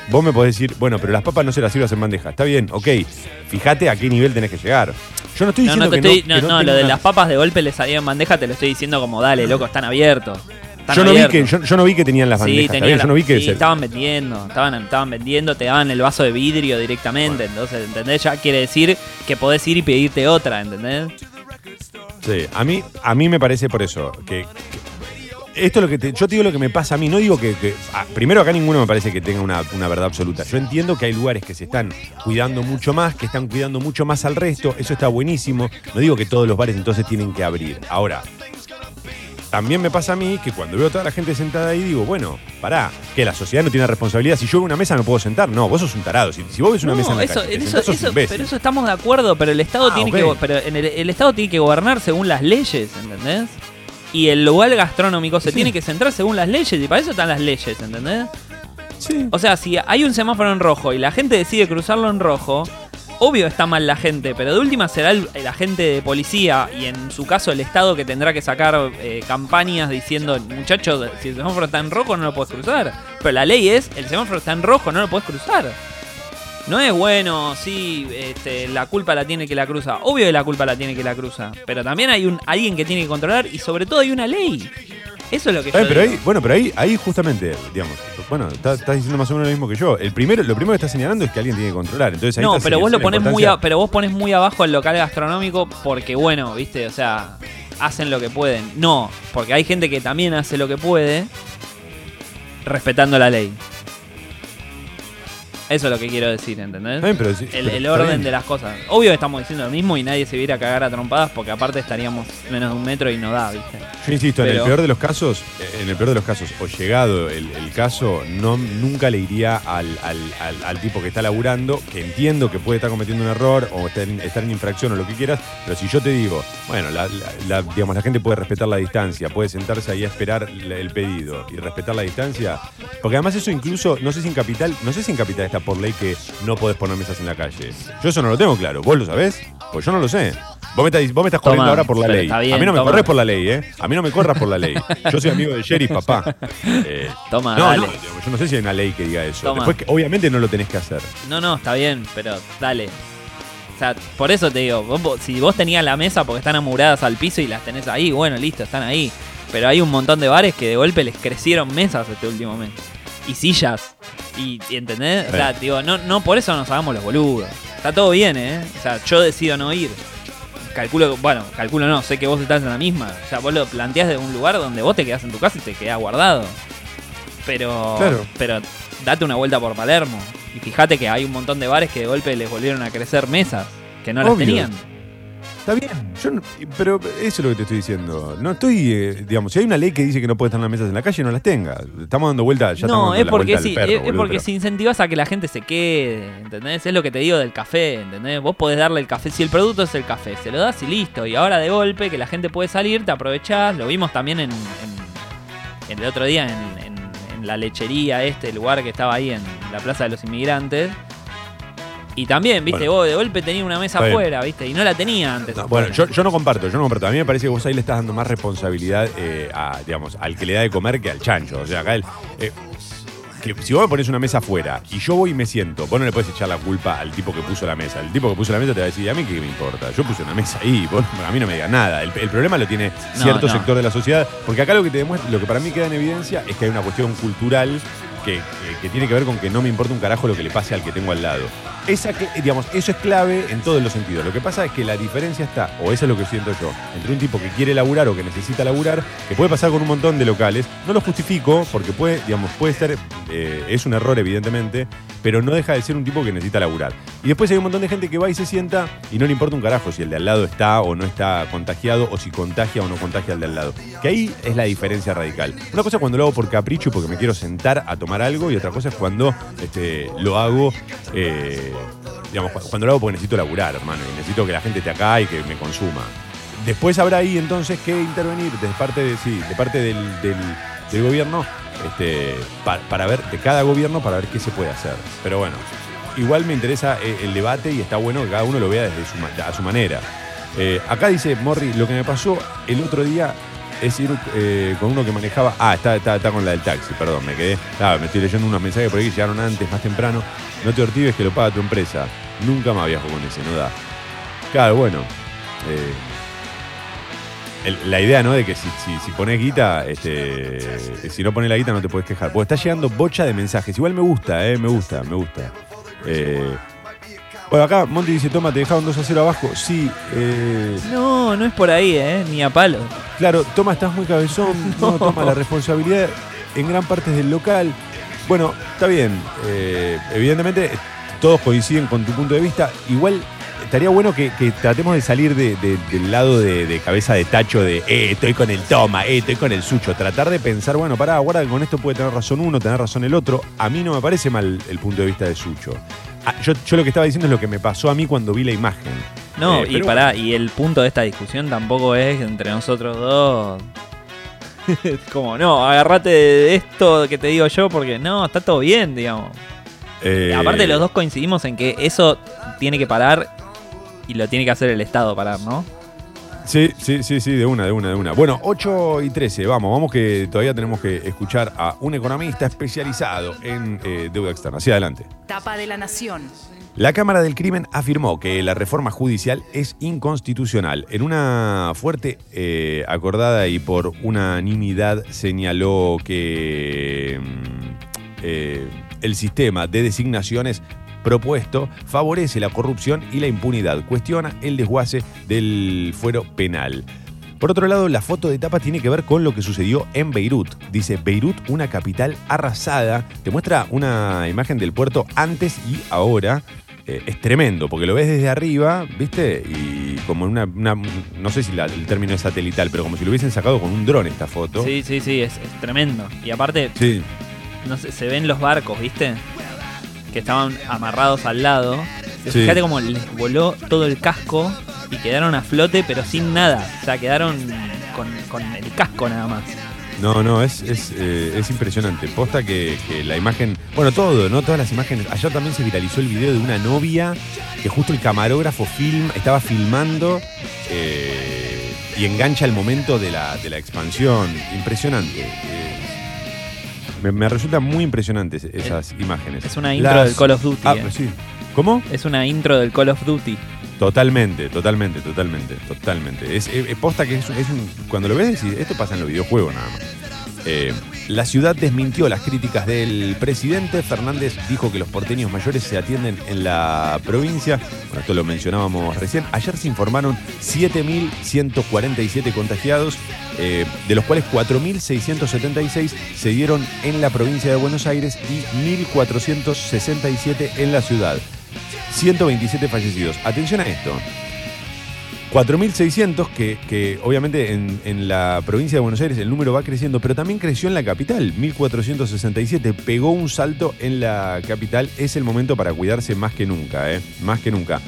S4: vos me podés decir, bueno, pero las papas no se las sirvas en bandeja. Está bien, ok, fíjate a qué nivel tenés que llegar. Yo no estoy
S5: No,
S4: diciendo
S5: no, te
S4: que
S5: estoy,
S4: no,
S5: no,
S4: que
S5: no, lo de
S4: una-
S5: las papas de golpe le salían en bandeja, te lo estoy diciendo como, dale, loco, están abiertos.
S4: Yo no, vi que, yo, yo no vi que tenían las bandejas,
S5: la-
S4: yo no vi que
S5: sí, estaban vendiendo, estaban, estaban vendiendo, te daban el vaso de vidrio directamente, entonces, ¿entendés? Ya quiere decir que podés ir y pedirte otra, ¿entendés?
S4: Sí, a mí, a mí me parece por eso que, que- esto es lo que te- yo te digo lo que me pasa a mí. No digo que, que- primero acá ninguno me parece que tenga una, una verdad absoluta. Yo entiendo que hay lugares que se están cuidando mucho más, que están cuidando mucho más al resto. Eso está buenísimo. No digo que todos los bares entonces tienen que abrir. Ahora. También me pasa a mí que cuando veo a toda la gente sentada ahí digo, bueno, pará, que la sociedad no tiene responsabilidad. Si yo veo una mesa no puedo sentar. No, vos sos un tarado. Si, si vos ves una
S5: No,
S4: mesa en la
S5: eso,
S4: calle, te
S5: eso,
S4: sos
S5: eso-
S4: imbécil.
S5: pero eso estamos de acuerdo, pero el Estado
S4: Ah,
S5: tiene que pero en el, el Estado tiene que gobernar según las leyes, ¿entendés? Y el lugar gastronómico se
S4: Sí.
S5: tiene que centrar según las leyes, y para eso están las leyes, ¿entendés?
S4: Sí.
S5: O sea, si hay un semáforo en rojo y la gente decide cruzarlo en rojo, obvio está mal la gente, pero de última será el, agente de policía y en su caso el Estado que tendrá que sacar eh, campañas diciendo, muchachos, si el semáforo está en rojo no lo puedes cruzar. Pero la ley es, el semáforo está en rojo, no lo puedes cruzar. No es bueno, sí, este, la culpa la tiene que la cruza. Obvio que la culpa la tiene que la cruza. Pero también hay un alguien que tiene que controlar y sobre todo hay una ley. Eso es lo que
S4: Está
S5: yo
S4: bien, pero
S5: digo.
S4: ahí, bueno, pero ahí, ahí justamente, digamos, bueno, estás estás diciendo más o menos lo mismo que yo. El primero, lo primero que estás señalando es que alguien tiene que controlar. Entonces ahí
S5: No, pero vos lo
S4: la
S5: pones muy a- pero vos pones muy abajo el local gastronómico porque bueno, viste, o sea, hacen lo que pueden. No, porque hay gente que también hace lo que puede respetando la ley. Eso es lo que quiero decir, ¿entendés?
S4: Pero sí,
S5: El,
S4: pero
S5: el
S4: está
S5: orden
S4: bien.
S5: de las cosas. Obvio que estamos diciendo lo mismo y nadie se viera a cagar a trompadas porque aparte estaríamos menos de un metro y no da, ¿viste?
S4: Yo insisto, en el peor de los casos, en el peor de los casos, o llegado el, el caso, no, nunca le iría al, al- al- al tipo que está laburando, que entiendo que puede estar cometiendo un error o estar en, estar en infracción o lo que quieras, pero si yo te digo, bueno, la, la- la- digamos, la gente puede respetar la distancia, puede sentarse ahí a esperar el pedido y respetar la distancia, porque además eso incluso, no sé si en Capital, no sé si en Capital está por ley que no podés poner mesas en la calle. Yo eso no lo tengo claro, ¿vos lo sabés? Pues yo no lo sé. Vos me estás, vos me estás
S5: Toma,
S4: corriendo ahora por la ley.
S5: bien,
S4: a mí no me
S5: toma.
S4: corres por la ley, ¿eh? A mí no me corras por la ley. Yo soy amigo del sheriff, papá. Eh,
S5: Toma,
S4: no,
S5: dale.
S4: no, yo no sé si hay una ley que diga eso.
S5: Toma.
S4: Después, obviamente no lo tenés que hacer.
S5: No, no, está bien, pero dale. O sea, por eso te digo, vos- si vos tenías la mesa porque están amuradas al piso y las tenés ahí, bueno, listo, están ahí. Pero hay un montón de bares que de golpe les crecieron mesas este último mes. Y sillas. Y, y ¿entendés? O sea, digo, no, no por eso nos hagamos los boludos. Está todo bien, ¿eh? O sea, yo decido no ir. Calculo, bueno, calculo no, sé que vos estás en la misma. O sea, vos lo planteás de un lugar donde vos te quedás en tu casa y te quedás guardado. Pero,
S4: Claro.
S5: pero date una vuelta por Palermo. Y fíjate que hay un montón de bares que de golpe les volvieron a crecer mesas que no las tenían.
S4: Está bien. Yo no- pero eso es lo que te estoy diciendo. No estoy, eh, digamos, si hay una ley que dice que no puedes estar las mesas en la calle, no las tenga. Estamos dando vuelta, ya estamos
S5: no,
S4: dando
S5: es
S4: la
S5: porque,
S4: vuelta al
S5: sí,
S4: perro,
S5: es, es
S4: boludo,
S5: porque
S4: pero-
S5: si incentivas a que la gente se quede, ¿entendés? Es lo que te digo del café, ¿entendés? Vos podés darle el café, si el producto es el café, se lo das y listo. Y ahora de golpe, que la gente puede salir, te aprovechás. Lo vimos también en, en- en el otro día en, en- en la lechería, este lugar que estaba ahí en la Plaza de los Inmigrantes. Y también, viste,
S4: Bueno.
S5: vos de golpe tenías una mesa afuera, viste, y no la tenía antes.
S4: No, bueno, yo, yo no comparto, yo no comparto. A mí me parece que vos ahí le estás dando más responsabilidad eh, a, digamos, al que le da de comer que al chancho. O sea, acá el, eh, que si vos me pones una mesa afuera y yo voy y me siento, vos no le puedes echar la culpa al tipo que puso la mesa. El tipo que puso la mesa te va a decir, a mí qué me importa, yo puse una mesa ahí, vos a mí no me digas nada. El, el problema lo tiene
S5: No,
S4: cierto
S5: no.
S4: sector de la sociedad, porque acá lo que te demuestra, lo que para mí queda en evidencia es que hay una cuestión cultural que, que- que tiene que ver con que no me importa un carajo lo que le pase al que tengo al lado. Esa, digamos, eso es clave en todos los sentidos. Lo que pasa es que la diferencia está, o eso es lo que siento yo, entre un tipo que quiere laburar o que necesita laburar, que puede pasar con un montón de locales. No lo justifico porque puede, digamos, puede ser, eh, es un error evidentemente, pero no deja de ser un tipo que necesita laburar. Y después hay un montón de gente que va y se sienta y no le importa un carajo si el de al lado está o no está contagiado o si contagia o no contagia al de al lado. Que ahí es la diferencia radical. Una cosa es cuando lo hago por capricho y porque me quiero sentar a tomar algo y otra cosa es cuando este, lo hago, eh, digamos, cu- cuando lo hago porque necesito laburar, hermano, y necesito que la gente esté acá y que me consuma. Después habrá ahí entonces que intervenir de parte, de, sí, de parte del, del- gobierno este, pa- para ver, de cada gobierno, para ver qué se puede hacer. Pero bueno, igual me interesa eh, el debate y está bueno que cada uno lo vea desde su, a su manera. Eh, acá dice Morri, lo que me pasó el otro día es ir eh, con uno que manejaba. Ah, está, está, está con la del taxi, perdón, me quedé. Ah, me estoy leyendo unos mensajes por ahí que llegaron antes, más temprano. No te ortives que lo paga tu empresa. Nunca más viajo con ese, no da. Claro, bueno. eh, la idea, ¿no? De que si, si, si pones guita, este, si no pones la guita no te puedes quejar. Porque está llegando bocha de mensajes. Igual me gusta, ¿eh? Me gusta, me gusta. Eh, bueno, acá Monty dice, toma, te dejaron 2 a 0 abajo. Sí, eh,
S5: No, no es por ahí, ¿eh? Ni a palo.
S4: Claro, Toma, estás muy cabezón. No,
S5: No.
S4: toma la responsabilidad en gran parte es del local. Bueno, está bien. eh, evidentemente, todos coinciden con tu punto de vista. Igual estaría bueno que, que tratemos de salir de- de- del lado de, de cabeza de tacho de, eh, estoy con el Toma, eh, estoy con el Sucho. Tratar de pensar, bueno, pará, guarda con esto puede tener razón uno, tener razón el otro. A mí no me parece mal el punto de vista de Sucho. Ah, yo, yo lo que estaba diciendo es lo que me pasó a mí cuando vi la imagen.
S5: No,
S4: Eh,
S5: y
S4: pero
S5: pará, y el punto de esta discusión tampoco es entre nosotros dos. Como, no, agarrate de esto que te digo yo porque no, está todo bien, digamos.
S4: Eh,
S5: Aparte los dos coincidimos en que eso tiene que parar y lo tiene que hacer el Estado parar, ¿no?
S4: Sí, sí, sí, sí, de una, de una, de una. Bueno, 8 y 13, vamos, vamos que todavía tenemos que escuchar a un economista especializado en eh, deuda externa. Hacia adelante.
S1: Tapa de la Nación.
S4: La Cámara del Crimen afirmó que la reforma judicial es inconstitucional. En una fuerte eh, acordada y por unanimidad señaló que mm, eh, el sistema de designaciones propuesto favorece la corrupción y la impunidad, cuestiona el desguace del fuero penal. Por otro lado, la foto de tapa tiene que ver con lo que sucedió en Beirut. Dice, Beirut, una capital arrasada. Te muestra una imagen del puerto antes y ahora. Eh, es tremendo, porque lo ves desde arriba, ¿viste? Y como una, una- no sé si la- el término es satelital, pero como si lo hubiesen sacado con un dron esta foto.
S5: Sí, sí, sí, es, es tremendo. Y aparte,
S4: Sí.
S5: no sé, se ven los barcos, ¿viste? Que estaban amarrados al lado.
S4: Sí.
S5: Fíjate cómo les voló todo el casco y quedaron a flote, pero sin nada. O sea, quedaron con, con el casco nada más.
S4: No, no, es, es, eh, es impresionante. Posta que, que la imagen. Bueno, todo, ¿no? Todas las imágenes. Ayer también se viralizó el video de una novia que justo el camarógrafo film, estaba filmando eh, y engancha el momento de la, de la expansión. Impresionante. Eh, me, me resultan muy impresionantes esas imágenes.
S5: Es una intro
S4: Las-
S5: del Call of Duty.
S4: Ah,
S5: eh.
S4: sí. ¿Cómo?
S5: Es una intro del Call of Duty.
S4: Totalmente, totalmente, totalmente, totalmente. Es, es- es posta que es, un- es un. Cuando lo ves, decís, esto pasa en los videojuegos nada más. Eh, la ciudad desmintió las críticas del presidente. Fernández dijo que los porteños mayores se atienden en la provincia. Bueno, esto lo mencionábamos recién. Ayer se informaron 7.147 contagiados, eh, de los cuales 4.676 se dieron en la provincia de Buenos Aires y 1.467 en la ciudad. 127 fallecidos. Atención a esto. 4.600, que, que obviamente en, en la provincia de Buenos Aires el número va creciendo, pero también creció en la capital, 1.467, pegó un salto en la capital, es el momento para cuidarse más que nunca, ¿eh? más que nunca.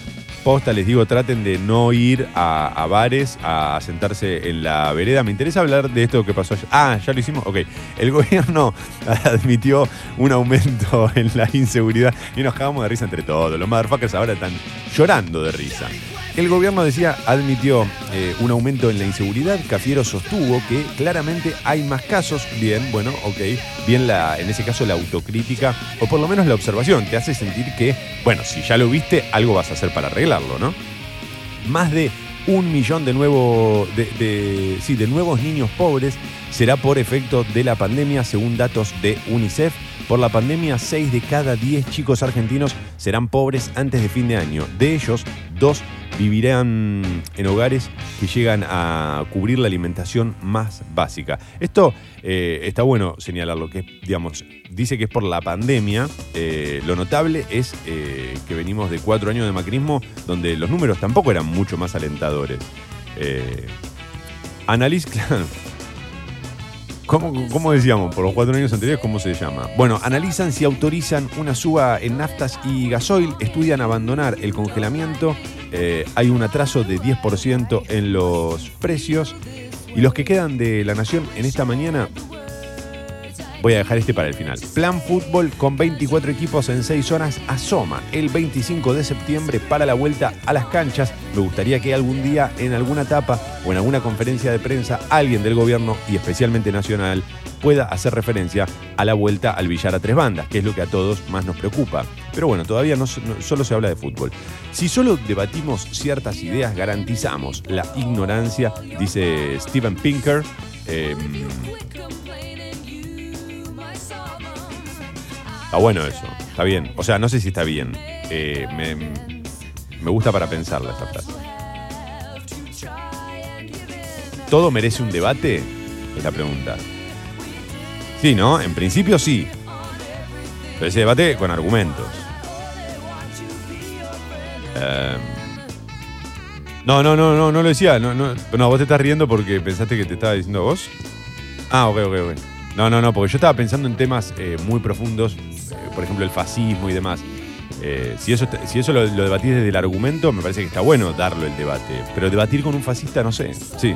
S4: Posta, les digo, traten de no ir a, a bares a sentarse en la vereda. Me interesa hablar de esto que pasó ayer. Ah, ya lo hicimos. Ok. El gobierno admitió un aumento en la inseguridad y nos cagamos de risa entre todos. Los motherfuckers ahora están llorando de risa. El gobierno decía, admitió eh, un aumento en la inseguridad. Cafiero sostuvo que claramente hay más casos. Bien, bueno, ok. Bien, la, en ese caso, la autocrítica, o por lo menos la observación, te hace sentir que, bueno, si ya lo viste, algo vas a hacer para arreglarlo, ¿no? Más de un millón de, nuevo, sí, de nuevos niños pobres será por efecto de la pandemia, según datos de UNICEF. Por la pandemia, 6 de cada 10 chicos argentinos serán pobres antes de fin de año. De ellos, dos vivirán en hogares que llegan a cubrir la alimentación más básica. Esto eh, está bueno señalarlo, que digamos, dice que es por la pandemia. Eh, lo notable es eh, que venimos de cuatro años de macrismo, donde los números tampoco eran mucho más alentadores. Analiz. ¿Cómo, cómo decíamos? Por los cuatro años anteriores, ¿cómo se llama? Bueno, analizan si autorizan una suba en naftas y gasoil, estudian abandonar el congelamiento, eh, hay un atraso de 10% en los precios y los que quedan de la nación en esta mañana, voy a dejar este para el final. Plan Fútbol con 24 equipos en 6 zonas asoma el 25 de septiembre para la vuelta a las canchas. Me gustaría que algún día en alguna etapa o en alguna conferencia de prensa alguien del gobierno y especialmente nacional pueda hacer referencia a la vuelta al billar a tres bandas, que es lo que a todos más nos preocupa. Pero bueno, todavía no, solo se habla de fútbol. Si solo debatimos ciertas ideas, garantizamos la ignorancia, dice Steven Pinker. Eh, está bueno eso, está bien. O sea, no sé si está bien. Eh, me, me gusta para pensarla esta frase. ¿Todo merece un debate? Es la pregunta. Sí, ¿no? En principio sí. Pero ese debate con argumentos. Eh, no, no, no, no, no lo decía. No, no, no, vos te estás riendo porque pensaste que te estaba diciendo vos. Ah, ok, ok, ok. No, no, no, porque yo estaba pensando en temas eh, muy profundos, eh, por ejemplo el fascismo y demás. Eh, si eso, si eso lo, lo debatís desde el argumento, me parece que está bueno darlo el debate. Pero debatir con un fascista, no sé. Sí.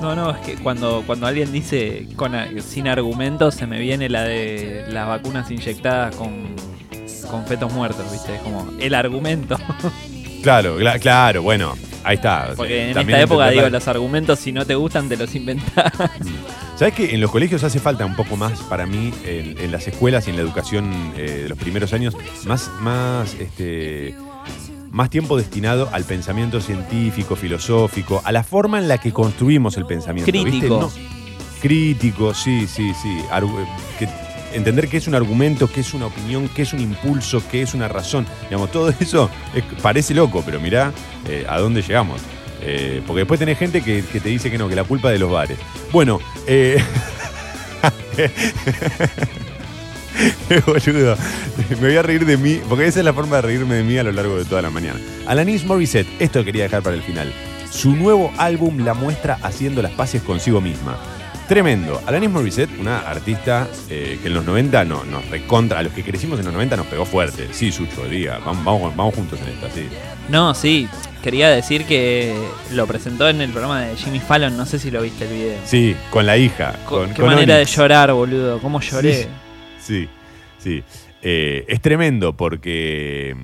S5: No, no, es que cuando, cuando alguien dice con, sin argumentos se me viene la de las vacunas inyectadas con, con fetos muertos, ¿viste? Es como el argumento.
S4: Claro, cla- claro, bueno, ahí está.
S5: Porque en esta época, digo, los argumentos si no te gustan te los inventás.
S4: ¿Sabes que en los colegios hace falta un poco más para mí, en, en las escuelas y en la educación eh, de los primeros años, más, más, este, más tiempo destinado al pensamiento científico, filosófico, a la forma en la que construimos el pensamiento. ¿viste?
S5: Crítico.
S4: No- crítico, sí, sí, sí. Argu- que- entender qué es un argumento, qué es una opinión, qué es un impulso, qué es una razón. Digamos, todo eso es- parece loco, pero mirá eh, a dónde llegamos. Eh, porque después tenés gente que, que te dice que no, que la culpa es de los bares. Bueno, eh, Qué boludo. Me voy a reír de mí, porque esa es la forma de reírme de mí a lo largo de toda la mañana. Alanis Morissette, esto quería dejar para el final. Su nuevo álbum la muestra haciendo las paces consigo misma. Tremendo. Alanis Morissette, una artista eh, que en los 90 no, nos recontra, a los que crecimos en los 90 nos pegó fuerte. Sí, Sucho, diga, vamos, vamos, vamos juntos en esta, sí.
S5: No, sí, quería decir que lo presentó en el programa de Jimmy Fallon, no sé si lo viste el video.
S4: Sí, con la hija.
S5: Co-
S4: Con,
S5: Qué
S4: con
S5: manera
S4: Onyx.
S5: de llorar, boludo, cómo lloré.
S4: Sí, sí. sí. Eh, es tremendo porque.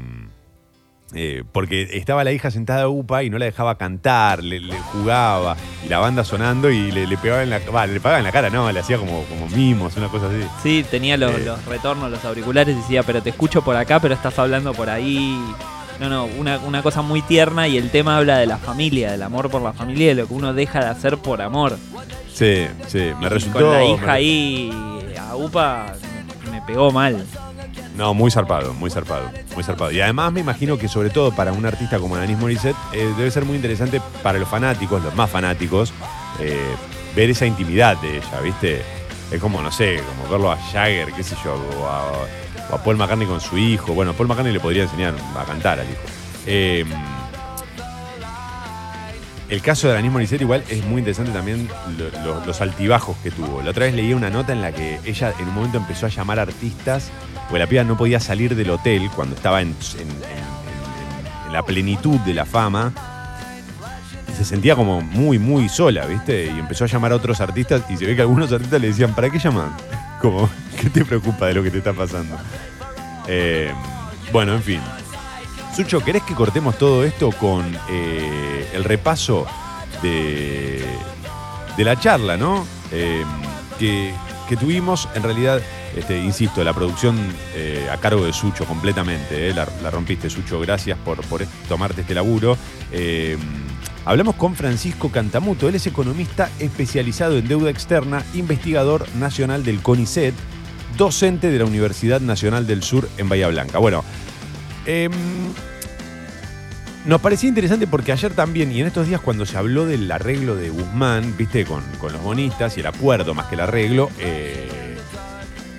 S4: Eh, porque estaba la hija sentada a UPA y no la dejaba cantar, le, le jugaba, y la banda sonando y le, le pegaba en la va, le pegaba en la cara, no, le hacía como, como mimos, una cosa así.
S5: Sí, tenía los,
S4: Eh.
S5: los retornos, los auriculares y decía, pero te escucho por acá, pero estás hablando por ahí. No, no, una, una cosa muy tierna y el tema habla de la familia, del amor por la familia, de lo que uno deja de hacer por amor.
S4: Sí, sí, me
S5: Y
S4: resultó.
S5: Con la
S4: me-
S5: hija ahí a UPA me, me pegó mal.
S4: No, muy zarpado, muy zarpado, muy zarpado. Y además me imagino que sobre todo para un artista como Alanis Morissette eh, debe ser muy interesante para los fanáticos, los más fanáticos, eh, ver esa intimidad de ella, ¿viste? Es como, no sé, como verlo a Jagger, qué sé yo, o a, Paul McCartney con su hijo. Bueno, Paul McCartney le podría enseñar a cantar al hijo. Eh, el caso de Alanis Morissette igual es muy interesante también lo- lo- los altibajos que tuvo. La otra vez leí una nota en la que ella en un momento empezó a llamar artistas, porque la piba no podía salir del hotel cuando estaba en la plenitud de la fama. Y se sentía como muy, muy sola, ¿viste? Y empezó a llamar a otros artistas y se ve que algunos artistas le decían, ¿para qué llaman? Como, ¿qué te preocupa de lo que te está pasando? Eh, bueno, en fin. Sucho, ¿querés que cortemos todo esto con eh, el repaso de, de la charla, ¿no? Eh, que, que tuvimos, en realidad, este, insisto, la producción eh, a cargo de Sucho completamente, eh, la, rompiste, Sucho, gracias por, por tomarte este laburo. Eh, hablamos con Francisco Cantamuto, él es economista especializado en deuda externa, investigador nacional del CONICET, docente de la Universidad Nacional del Sur en Bahía Blanca. Bueno, Em, nos parecía interesante porque ayer también, y en estos días cuando se habló del arreglo de Guzmán, viste, con, con los bonistas y el acuerdo más que el arreglo, eh,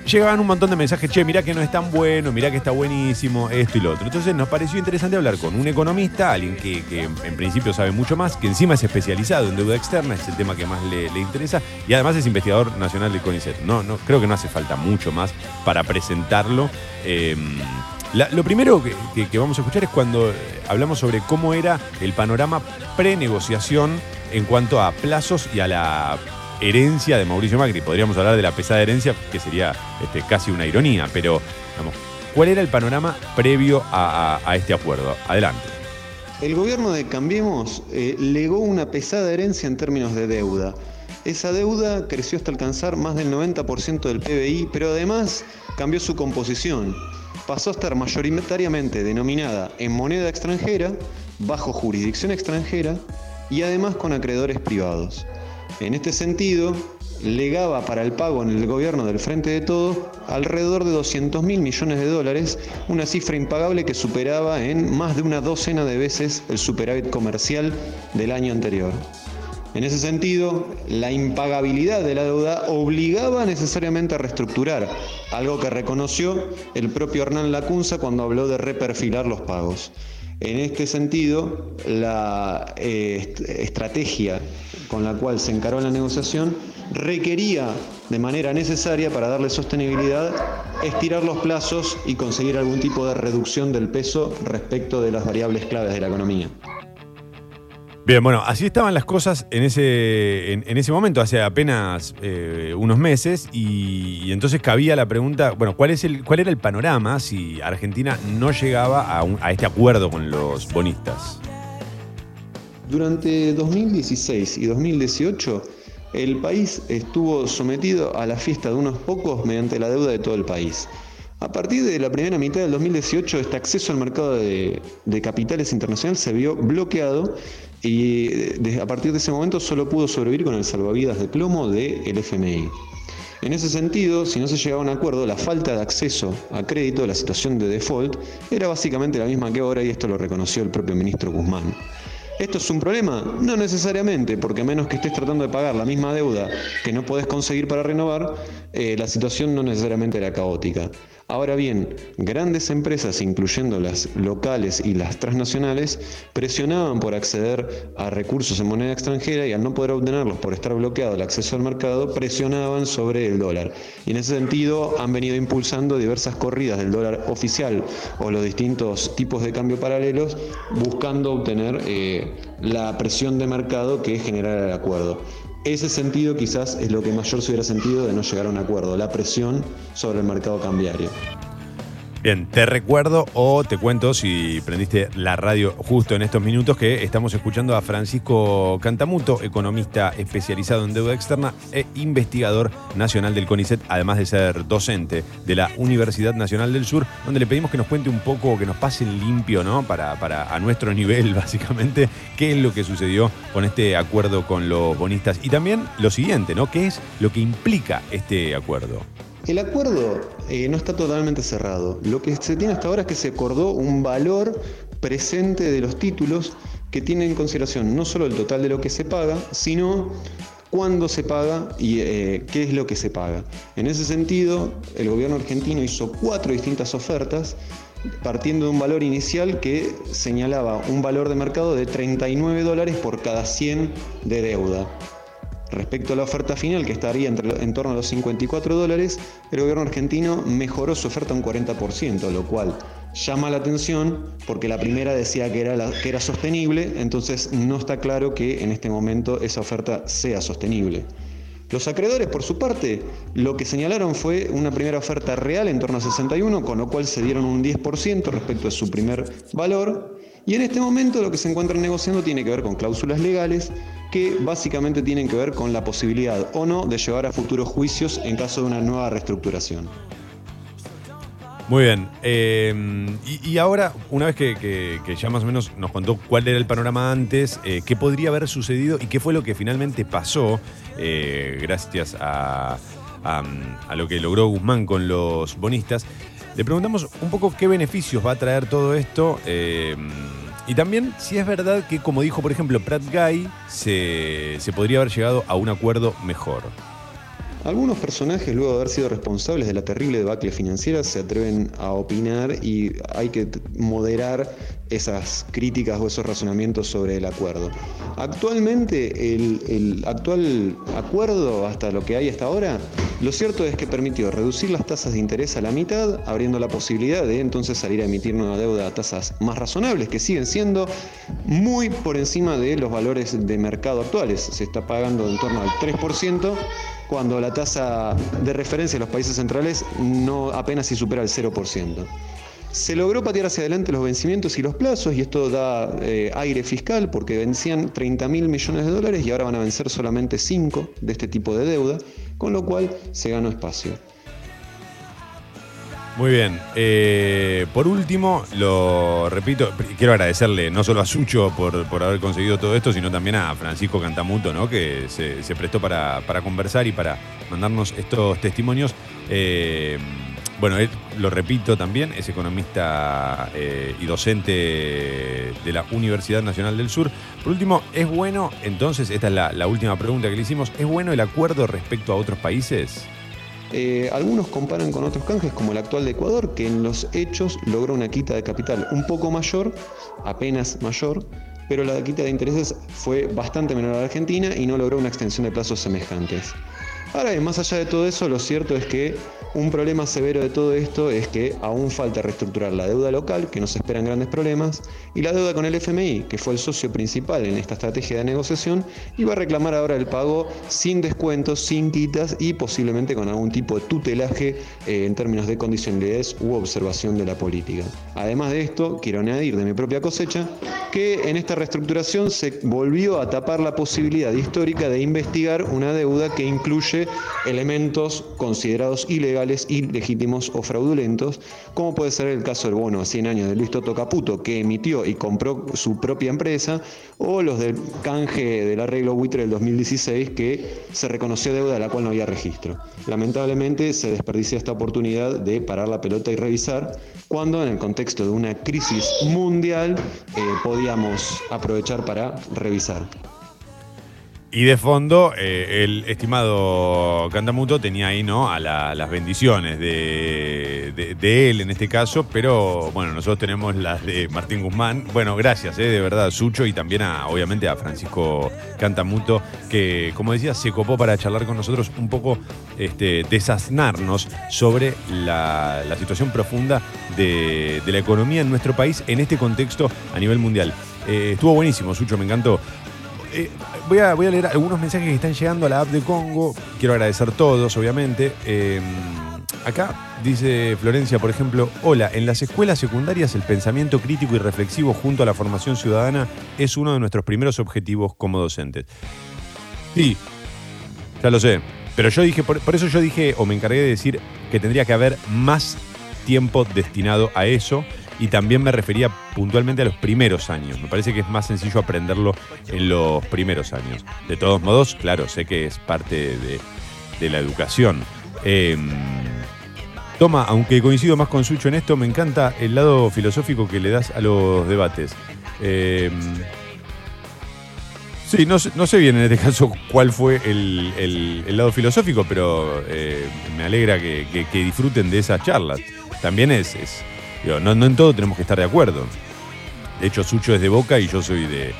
S4: llegaban un montón de mensajes, che, mirá que no es tan bueno, mirá que está buenísimo, esto y lo otro. Entonces nos pareció interesante hablar con un economista, alguien que, que en principio sabe mucho más, que encima es especializado en deuda externa, es el tema que más le, le interesa, y además es investigador nacional del CONICET. No, no, creo que no hace falta mucho más para presentarlo. La- lo primero que vamos a escuchar es cuando eh, hablamos sobre cómo era el panorama pre-negociación en cuanto a plazos y a la herencia de Mauricio Macri. Podríamos hablar de la pesada herencia, que sería este, casi una ironía, pero digamos, ¿cuál era el panorama previo a, este acuerdo? Adelante.
S7: El gobierno de Cambiemos eh, legó una pesada herencia en términos de deuda. Esa deuda creció hasta alcanzar más del 90% del PBI, pero además cambió su composición. Pasó a estar mayoritariamente denominada en moneda extranjera, bajo jurisdicción extranjera y además con acreedores privados. En este sentido, legaba para el pago en el gobierno del Frente de Todos alrededor de 200 mil millones de dólares, una cifra impagable que superaba en más de una docena de veces el superávit comercial del año anterior. En ese sentido, la impagabilidad de la deuda obligaba necesariamente a reestructurar, algo que reconoció el propio Hernán Lacunza cuando habló de reperfilar los pagos. En este sentido, la eh, est- estrategia con la cual se encaró la negociación requería de manera necesaria para darle sostenibilidad estirar los plazos y conseguir algún tipo de reducción del peso respecto de las variables claves de la economía.
S4: Bien, bueno, así estaban las cosas en ese, en, ese momento, hace apenas eh, unos meses, y, entonces cabía la pregunta, bueno, ¿cuál, es el, ¿cuál era el panorama si Argentina no llegaba a este acuerdo con los bonistas?
S7: Durante 2016 y 2018, el país estuvo sometido a la fiesta de unos pocos mediante la deuda de todo el país. A partir de la primera mitad del 2018, este acceso al mercado de, de capitales internacional se vio bloqueado y a partir de ese momento solo pudo sobrevivir con el salvavidas de plomo del FMI. En ese sentido, si no se llegaba a un acuerdo, la falta de acceso a crédito, la situación de default, era básicamente la misma que ahora y esto lo reconoció el propio ministro Guzmán. ¿Esto es un problema? No necesariamente, porque a menos que estés tratando de pagar la misma deuda que no podés conseguir para renovar, eh, la situación no necesariamente era caótica. Ahora bien, grandes empresas, incluyendo las locales y las transnacionales, presionaban por acceder a recursos en moneda extranjera y al no poder obtenerlos por estar bloqueado el acceso al mercado, presionaban sobre el dólar. Y en ese sentido han venido impulsando diversas corridas del dólar oficial o los distintos tipos de cambio paralelos, buscando obtener eh, la presión de mercado que generara el acuerdo. Ese sentido quizás es lo que mayor se hubiera sentido de no llegar a un acuerdo, la presión sobre el mercado cambiario.
S4: Bien, te recuerdo o te cuento si prendiste la radio justo en estos minutos que estamos escuchando a Francisco Cantamuto, economista especializado en deuda externa e investigador nacional del CONICET, además de ser docente de la Universidad Nacional del Sur, donde le pedimos que nos cuente un poco, que nos pase limpio, ¿no? Para, para a nuestro nivel, básicamente, qué es lo que sucedió con este acuerdo con los bonistas. Y también lo siguiente, ¿no? ¿Qué es lo que implica este acuerdo?
S7: El acuerdo eh, no está totalmente cerrado. Lo que se tiene hasta ahora es que se acordó un valor presente de los títulos que tiene en consideración no solo el total de lo que se paga, sino cuándo se paga y eh, qué es lo que se paga. En ese sentido, el gobierno argentino hizo cuatro distintas ofertas partiendo de un valor inicial que señalaba un valor de mercado de 39 dólares por cada 100 de deuda. Respecto a la oferta final, que estaría entre- en torno a los 54 dólares, el gobierno argentino mejoró su oferta un 40%, lo cual llama la atención porque la primera decía que era, que era sostenible, entonces no está claro que en este momento esa oferta sea sostenible. Los acreedores, por su parte, lo que señalaron fue una primera oferta real en torno a 61, con lo cual se dieron un 10% respecto a su primer valor. Y en este momento lo que se encuentran negociando tiene que ver con cláusulas legales que básicamente tienen que ver con la posibilidad o no de llevar a futuros juicios en caso de una nueva reestructuración.
S4: Muy bien. eh, y, ahora, una vez que, ya más o menos nos contó cuál era el panorama antes, eh, qué podría haber sucedido y qué fue lo que finalmente pasó, eh, gracias a lo que logró Guzmán con los bonistas, le preguntamos un poco qué beneficios va a traer todo esto. eh, y también si es verdad que, como dijo, por ejemplo, Pratt Guy, se, se podría haber llegado a un acuerdo mejor.
S7: Algunos personajes, luego de haber sido responsables de la terrible debacle financiera, se atreven a opinar y hay que moderar esas críticas o esos razonamientos sobre el acuerdo. Actualmente, el actual acuerdo, hasta lo que hay hasta ahora, lo cierto es que permitió reducir las tasas de interés a la mitad, abriendo la posibilidad de entonces salir a emitir nueva deuda a tasas más razonables, que siguen siendo muy por encima de los valores de mercado actuales. Se está pagando en torno al 3%, cuando la tasa de referencia de los países centrales no apenas si supera el 0%. Se logró patear hacia adelante los vencimientos y los plazos y esto da eh, aire fiscal porque vencían 30 mil millones de dólares y ahora van a vencer solamente 5 de este tipo de deuda, con lo cual se ganó espacio.
S4: Muy bien. Eh, por último, lo repito, quiero agradecerle no solo a Sucho por, haber conseguido todo esto, sino también a Francisco Cantamuto, ¿no? que se, prestó para, conversar y para mandarnos estos testimonios. Eh, bueno, lo repito también, es economista eh, y docente de la Universidad Nacional del Sur. Por último, ¿es bueno, entonces, esta es la, la última pregunta que le hicimos, ¿es bueno el acuerdo respecto a otros países?
S7: Eh, algunos comparan con otros canjes como el actual de Ecuador, que en los hechos logró una quita de capital un poco mayor, apenas mayor, pero la quita de intereses fue bastante menor a la Argentina y no logró una extensión de plazos semejantes. Ahora bien, más allá de todo eso, lo cierto es que un problema severo de todo esto es que aún falta reestructurar la deuda local, que nos esperan grandes problemas, y la deuda con el FMI, que fue el socio principal en esta estrategia de negociación, y va a reclamar ahora el pago sin descuentos, sin quitas y posiblemente con algún tipo de tutelaje eh, en términos de condicionalidades u observación de la política. Además de esto, quiero añadir de mi propia cosecha que en esta reestructuración se volvió a tapar la posibilidad histórica de investigar una deuda que incluye elementos considerados ilegales, ilegítimos o fraudulentos, como puede ser el caso del bono a 100 años de Luis Toto Caputo, que emitió y compró su propia empresa, o los del canje del arreglo buitre del 2016, que se reconoció deuda de la cual no había registro. Lamentablemente se desperdicia esta oportunidad de parar la pelota y revisar, cuando en el contexto de una crisis mundial eh, podíamos aprovechar para revisar.
S4: Y de fondo, eh, el estimado Cantamuto tenía ahí, ¿no? A la- las bendiciones de, él en este caso, pero bueno, nosotros tenemos las de Martín Guzmán. Bueno, gracias, eh, de verdad, Sucho, y también a, obviamente a Francisco Cantamuto, que, como decía, se copó para charlar con nosotros un poco, este, desaznarnos sobre la, situación profunda de, de la economía en nuestro país en este contexto a nivel mundial. Eh, estuvo buenísimo, Sucho, me encantó. Voy, a, leer algunos mensajes que están llegando a la app de Congo. Quiero agradecer todos, obviamente. Eh, acá dice Florencia, por ejemplo, hola, en las escuelas secundarias el pensamiento crítico y reflexivo junto a la formación ciudadana es uno de nuestros primeros objetivos como docentes. Sí, ya lo sé. Pero yo dije, por eso yo dije, o me encargué de decir, que tendría que haber más tiempo destinado a eso. Y también me refería puntualmente a los primeros años. Me parece que es más sencillo aprenderlo en los primeros años. De todos modos, claro, sé que es parte de, de la educación. Eh, toma, aunque coincido más con Sucho en esto, me encanta el lado filosófico que le das a los debates. Eh, Sí, no, no sé bien en este caso cuál fue el, el- lado filosófico, pero eh, me alegra que, que- disfruten de esas charlas. También es- digo, no, no en todo tenemos que estar de acuerdo. De hecho, Sucho es de Boca y yo soy de,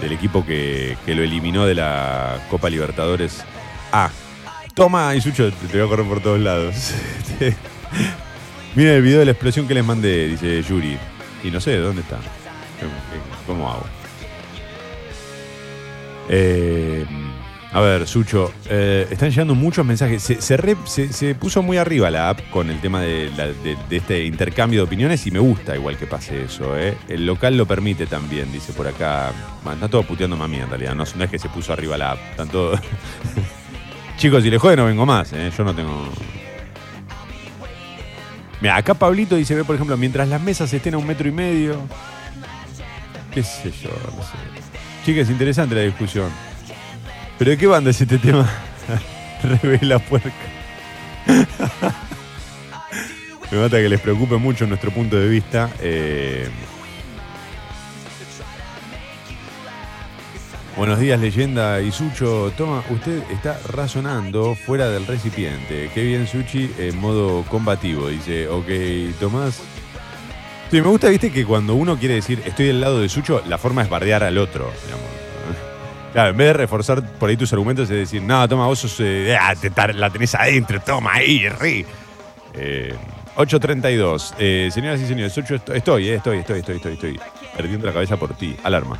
S4: del equipo que, que lo eliminó de la Copa Libertadores A. Toma, y Sucho, te, te voy a correr por todos lados. Miren el video de la explosión que les mandé, dice Yuri. Y no sé, ¿dónde está? ¿Cómo hago? Eh, a ver, Sucho, eh, están llegando muchos mensajes. Se, puso muy arriba la app con el tema de, este intercambio de opiniones y me gusta igual que pase eso. ¿eh? El local lo permite también, dice por acá. Bueno, está todo puteando mami en realidad, no, no es que se puso arriba la app. Están todos- Chicos, si les jode no vengo más, ¿eh? yo no tengo... Mira, acá Pablito dice, ve por ejemplo, mientras las mesas estén a un metro y medio. Qué sé yo, no sé. Chicas, interesante la discusión. ¿Pero de qué banda es este tema? Revela puerca. Me mata que les preocupe mucho nuestro punto de vista. eh. Buenos días, leyenda y Sucho. Toma, usted está razonando fuera del recipiente. Qué bien, Suchi, en modo combativo. Dice, ok, Tomás. Sí, me gusta, viste, que cuando uno quiere decir estoy del lado de Sucho, la forma es bardear al otro, digamos. Claro, en vez de reforzar por ahí tus argumentos, es decir, no, toma, vos sos, eh, ah, te la tenés adentro, toma ahí, rí. Eh, 8.32. Eh, señoras y señores, Sucho, estoy, estoy, eh, estoy, estoy, estoy, estoy, estoy. Perdiendo la cabeza por ti. Alarma.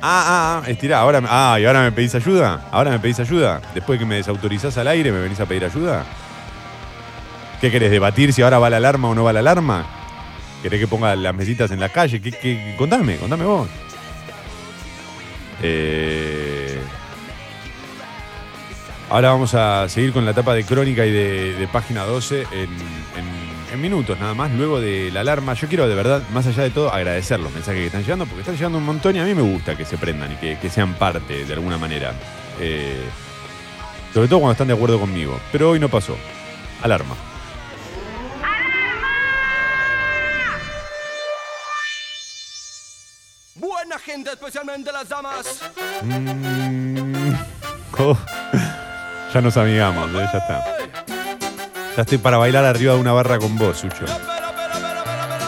S4: Ah, ah, ah, estirá, ahora, ah, y ahora me pedís ayuda. Ahora me pedís ayuda. Después que me desautorizás al aire, me venís a pedir ayuda. ¿Qué querés debatir si ahora va la alarma o no va la alarma? ¿Querés que ponga las mesitas en la calle? ¿Qué, qué- contame, contame vos. Eh, ahora vamos a seguir con la etapa de crónica y de, página 12 en, minutos nada más, luego de la alarma. Yo quiero de verdad, más allá de todo, agradecer los mensajes que están llegando, porque están llegando un montón y a mí me gusta que se prendan y que, que sean parte de alguna manera. Eh, sobre todo cuando están de acuerdo conmigo. Pero hoy no pasó. Alarma.
S3: Especialmente las damas.
S4: Mm, oh, ya nos amigamos, eh, ya está. Ya estoy para bailar arriba de una barra con vos, Sucho.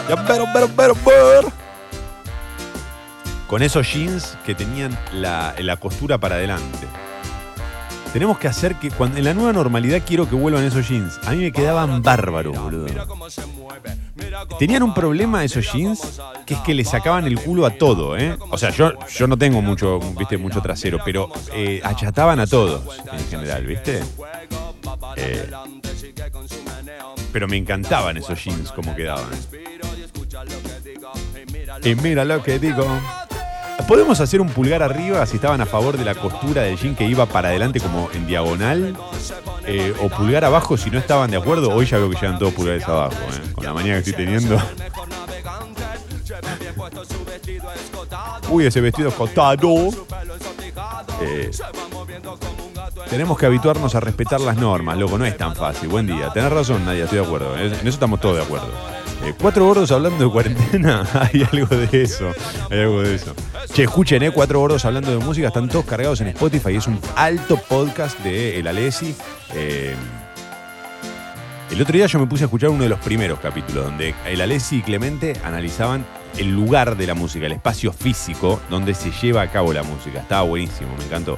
S4: Ya, pero, pero, pero, pero. Con esos jeans que tenían la, la costura para adelante. Tenemos que hacer que cuando en la nueva normalidad quiero que vuelvan esos jeans. A mí me quedaban bárbaros, boludo. Tenían un problema esos jeans que es que le sacaban el culo a todo, ¿eh? O sea, yo, yo no tengo mucho, viste, mucho trasero, pero eh, achataban a todos en general, ¿viste? Eh, pero me encantaban esos jeans como quedaban. Y mira lo que digo. ¿Podemos hacer un pulgar arriba si estaban a favor de la costura del jean que iba para adelante como en diagonal? Eh, o pulgar abajo si no estaban de acuerdo. Hoy ya veo que llegan todos pulgares abajo, ¿eh? con la manía que estoy teniendo. Uy, ese vestido escotado. Eh, tenemos que habituarnos a respetar las normas, loco, no es tan fácil. Buen día. Tenés razón, Nadia, estoy de acuerdo. En eso estamos todos de acuerdo. Eh, cuatro gordos hablando de cuarentena, hay algo de eso. Hay algo de eso. Che, escuchen, ¿eh? Cuatro gordos hablando de música, están todos cargados en Spotify. Es un alto podcast de El Alessi. Eh, el otro día yo me puse a escuchar uno de los primeros capítulos, donde el Alessi y Clemente analizaban el lugar de la música, el espacio físico donde se lleva a cabo la música. Estaba buenísimo, me encantó.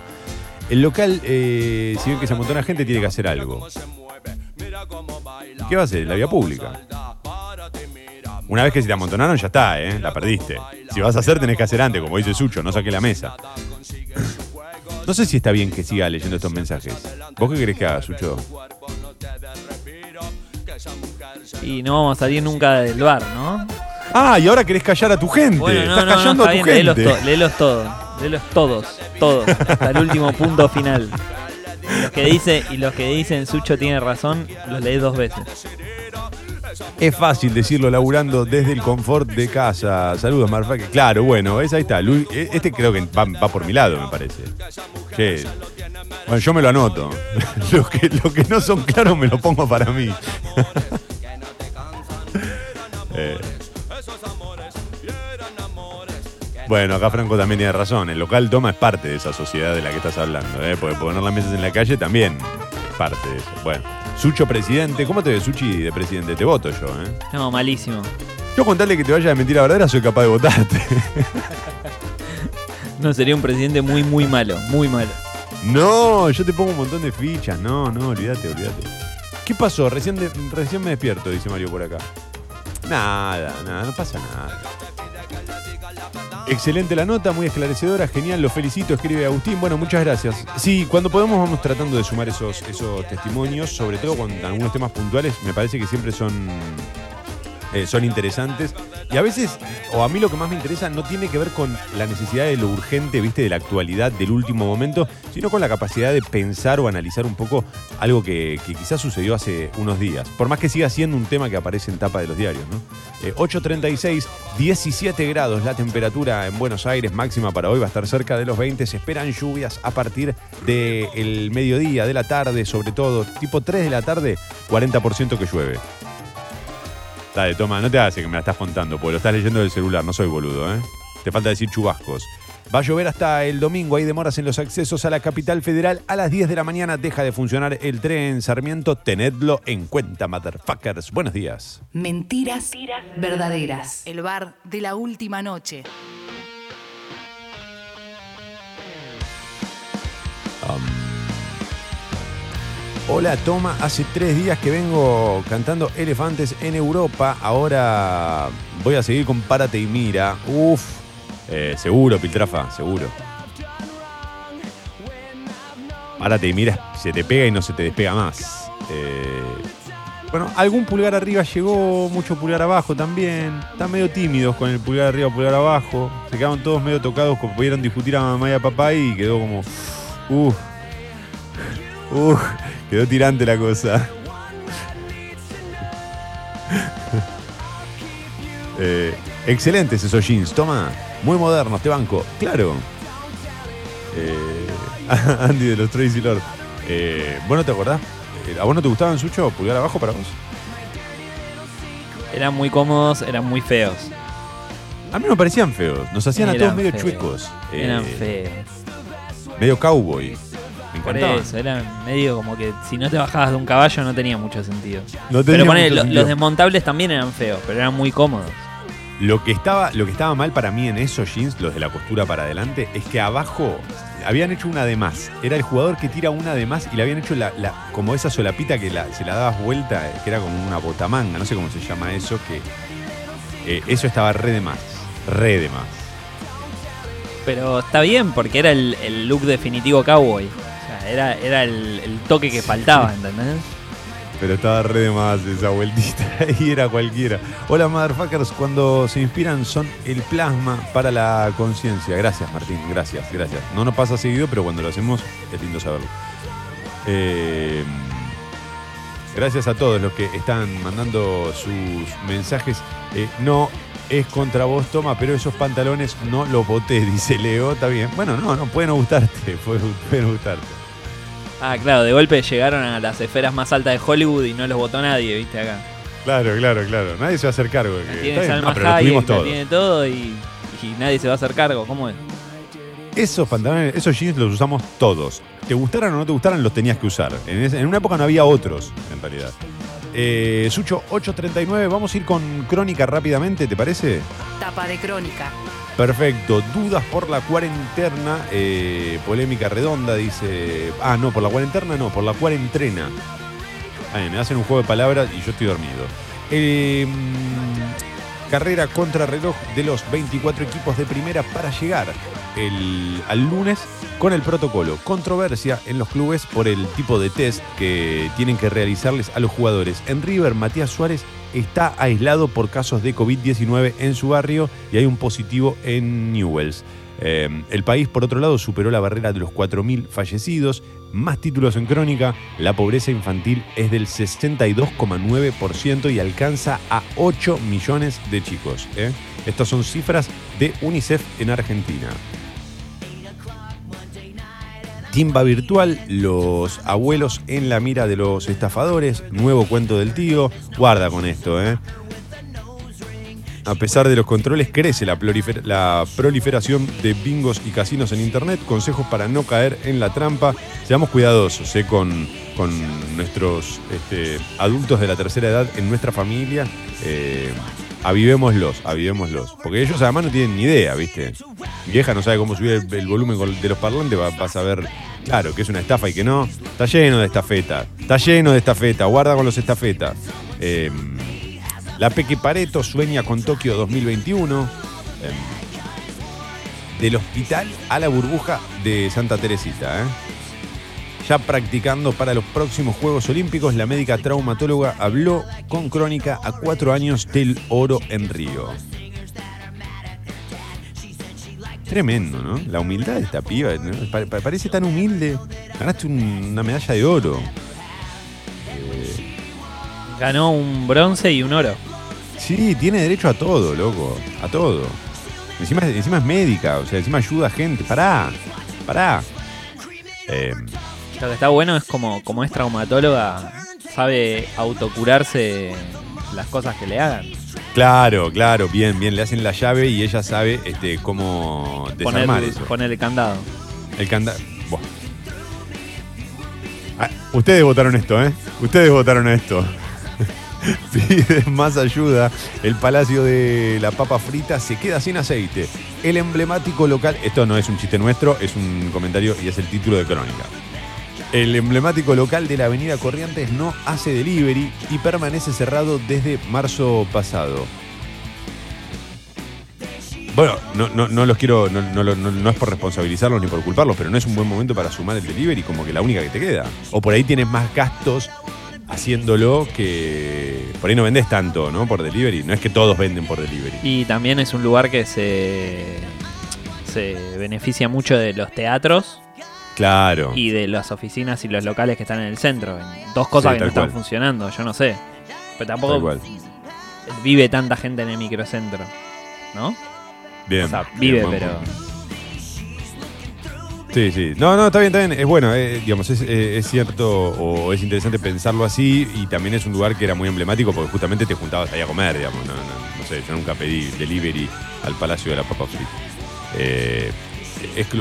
S4: El local, eh, si ven que se amontona gente, tiene que hacer algo. ¿Y ¿Qué va a hacer? La vía pública. Una vez que se te amontonaron, ya está, ¿eh? La perdiste. Si vas a hacer, tenés que hacer antes, como dice Sucho, no saque la mesa. No sé si está bien que siga leyendo estos mensajes. ¿Vos qué querés que haga, Sucho?
S5: Y no vamos a salir nunca del bar, ¿no?
S4: Ah, y ahora querés callar a tu gente.
S5: Bueno, no,
S4: Estás
S5: no,
S4: callando a tu
S5: bien, léelos,
S4: gente.
S5: to- léelos todos. Léelos todos, todos, hasta el último punto final. Los que dice y los que dicen Sucho tiene razón, los lees dos veces.
S4: Es fácil decirlo laburando desde el confort de casa. Saludos, Marfaque. Claro, bueno, es, ahí está. Luis- e- este creo que va, por mi lado, me parece. Bueno, yo me lo anoto. Los que no son claros me lo pongo para mí. Eh. Bueno, acá Franco también tiene razón. El local toma es parte de esa sociedad de la que estás hablando. ¿eh? Porque poner las mesas en la calle también es parte de eso. Bueno, Sucho presidente. ¿Cómo te ves, Suchi, de presidente? Te voto yo, ¿eh?
S5: No, malísimo.
S4: Yo contarle que te vayas de mentira verdadera, soy capaz de votarte.
S5: No, sería un presidente muy, muy malo, muy malo.
S4: No, yo te pongo un montón de fichas. No, no, olvídate, olvídate. ¿Qué pasó? Recién, de- recién me despierto, dice Mario por acá. Nada, nada, no pasa nada. Excelente la nota, muy esclarecedora, genial, lo felicito, escribe Agustín. Bueno, muchas gracias. Sí, cuando podemos vamos tratando de sumar esos, esos testimonios, sobre todo con algunos temas puntuales, me parece que siempre son, eh, son interesantes. Y a veces, o a mí lo que más me interesa, no tiene que ver con la necesidad de lo urgente, viste, de la actualidad, del último momento, sino con la capacidad de pensar o analizar un poco algo que, quizás sucedió hace unos días. Por más que siga siendo un tema que aparece en tapa de los diarios, ¿no? Eh, 8.36, 17 grados la temperatura en Buenos Aires, máxima para hoy va a estar cerca de los 20. Se esperan lluvias a partir del mediodía, de la tarde, sobre todo, tipo 3 de la tarde, 40% que llueve. Dale, toma, no te hagas que me la estás contando, porque lo estás leyendo del celular, no soy boludo, ¿eh? Te falta decir chubascos. Va a llover hasta el domingo. Hay demoras en los accesos a la capital federal. A las 10 de la mañana deja de funcionar el tren Sarmiento. Tenedlo en cuenta, motherfuckers. Buenos días.
S1: Mentiras verdaderas. El bar de la última noche.
S4: Hola, Toma. Hace tres días que vengo cantando Elefantes en Europa. Ahora voy a seguir con Párate y Mira. Uf. Eh, seguro, Piltrafa, seguro. Párate y Mira, se te pega y no se te despega más. Eh, bueno, algún pulgar arriba llegó, mucho pulgar abajo también. Están medio tímidos con el pulgar arriba, pulgar abajo. Se quedaron todos medio tocados, como pudieron discutir a mamá y a papá y quedó como. Uf. Uf. Quedó tirante la cosa. Eh, excelentes esos jeans, toma. Muy modernos, te banco. Claro. Eh, Andy de los Tracy Lord. Eh, ¿Vos no te acordás? Eh, ¿A vos no te gustaban, Sucho? ¿Pulgar abajo para vos?
S5: Eran muy cómodos, eran muy feos.
S4: A mí me parecían feos. Nos hacían a todos medio
S5: feos.
S4: chuecos. Eh,
S5: Eran feos.
S4: Medio cowboy. Me
S5: Por eso, eran medio como que si no te bajabas de un caballo no tenía mucho sentido.
S4: No tenía
S5: pero ponele,
S4: mucho
S5: lo-
S4: sentido.
S5: los desmontables también eran feos, pero eran muy cómodos.
S4: Lo que, estaba, lo que estaba mal para mí en esos jeans, los de la costura para adelante, es que abajo habían hecho una de más. Era el jugador que tira una de más y le habían hecho la, la- como esa solapita que la- se la dabas vuelta, que era como una botamanga, no sé cómo se llama eso, que eh, eso estaba re de más. Re de más.
S5: Pero está bien porque era el, el look definitivo cowboy. Era, era el, el toque que faltaba, ¿entendés?
S4: Pero estaba re de más esa vueltita y era cualquiera. Hola, motherfuckers. Cuando se inspiran son el plasma para la conciencia. Gracias, Martín. Gracias, gracias. No nos pasa seguido, pero cuando lo hacemos es lindo saberlo. Eh, gracias a todos los que están mandando sus mensajes. Eh, no es contra vos, toma, pero esos pantalones no los boté, dice Leo. Está bien. Bueno, no, no, pueden no gustarte. Pueden gustarte.
S5: Ah, claro, de golpe llegaron a las esferas más altas de Hollywood y no los votó nadie, viste acá.
S4: Claro, claro, claro. Nadie se va a hacer cargo de que.
S5: Tiene Salma
S4: no, pero lo
S5: Hayek,
S4: tuvimos
S5: la
S4: todos.
S5: tiene todo y, y nadie se va a hacer cargo. ¿Cómo es?
S4: Esos pantalones, esos jeans los usamos todos. Te gustaran o no te gustaran, los tenías que usar. En, en una época no había otros, en realidad. Eh, Sucho 839, vamos a ir con crónica rápidamente, ¿te parece?
S1: Tapa de crónica.
S4: Perfecto. Dudas por la cuarentena. eh, polémica redonda, dice. Ah, no, por la cuarentena no, por la cuarentena. Ay, me hacen un juego de palabras y yo estoy dormido. Eh, carrera contra reloj de los 24 equipos de primera para llegar el- al lunes con el protocolo. Controversia en los clubes por el tipo de test que tienen que realizarles a los jugadores. En River, Matías Suárez está aislado por casos de COVID-19 en su barrio y hay un positivo en Newells. Eh, el país, por otro lado, superó la barrera de los 4.000 fallecidos. Más títulos en crónica. La pobreza infantil es del 62,9% y alcanza a 8 millones de chicos. ¿eh? Estas son cifras de UNICEF en Argentina. Timba virtual, los abuelos en la mira de los estafadores, nuevo cuento del tío, guarda con esto, ¿eh? A pesar de los controles, crece la, prolifer- la proliferación de bingos y casinos en Internet. Consejos para no caer en la trampa. Seamos cuidadosos ¿eh? con, con nuestros este, adultos de la tercera edad en nuestra familia. Eh, avivémoslos, avivémoslos. Porque ellos además no tienen ni idea, ¿viste? Vieja no sabe cómo subir el, volumen de los parlantes, va, va a saber, claro, que es una estafa y que no. Está lleno de estafeta, está lleno de estafeta, guarda con los estafetas. Eh, la Peque Pareto sueña con Tokio 2021. Eh, del hospital a la burbuja de Santa Teresita. ¿eh? Ya practicando para los próximos Juegos Olímpicos, la médica traumatóloga habló con Crónica a cuatro años del oro en Río. Tremendo, ¿no? La humildad de esta piba. parece tan humilde. Ganaste un- una medalla de oro.
S5: Ganó un bronce y un oro.
S4: Sí, tiene derecho a todo, loco. A todo. Encima, encima es médica, o sea, encima ayuda a gente. Pará, pará. Eh,
S5: Lo que está bueno es como, como es traumatóloga, sabe autocurarse las cosas que le hagan.
S4: Claro, claro, bien, bien. Le hacen la llave y ella sabe este, cómo
S5: Poner,
S4: desarmar eso.
S5: poner el candado.
S4: El candado. ustedes votaron esto, ¿eh? Ustedes votaron esto. Piden más ayuda. El Palacio de la Papa Frita se queda sin aceite. El emblemático local. Esto no es un chiste nuestro, es un comentario y es el título de crónica. El emblemático local de la Avenida Corrientes no hace delivery y permanece cerrado desde marzo pasado. Bueno, no, no, no los quiero, no, no, es por responsabilizarlos ni por culparlos, pero no es un buen momento para sumar el delivery como que la única que te queda. O por ahí tienes más gastos haciéndolo que por ahí no vendés tanto, ¿no? Por delivery. No es que todos venden por delivery.
S5: Y también es un lugar que se, se beneficia mucho de los teatros
S4: Claro.
S5: y de las oficinas y los locales que están en el centro. Dos cosas
S4: Sí,
S5: que no están
S4: cual.
S5: funcionando, yo no sé. Pero tampoco vive tanta gente en el microcentro, ¿no?
S4: Bien.
S5: O sea, vive, pero...
S4: Sí, sí. No, no, está bien, está bien. Es bueno, eh, digamos, es, eh, es cierto o es interesante pensarlo así y también es un lugar que era muy emblemático porque justamente te juntabas ahí a comer, digamos. No, no, no sé, yo nunca pedí delivery al Palacio de la Papa Frita. Eh,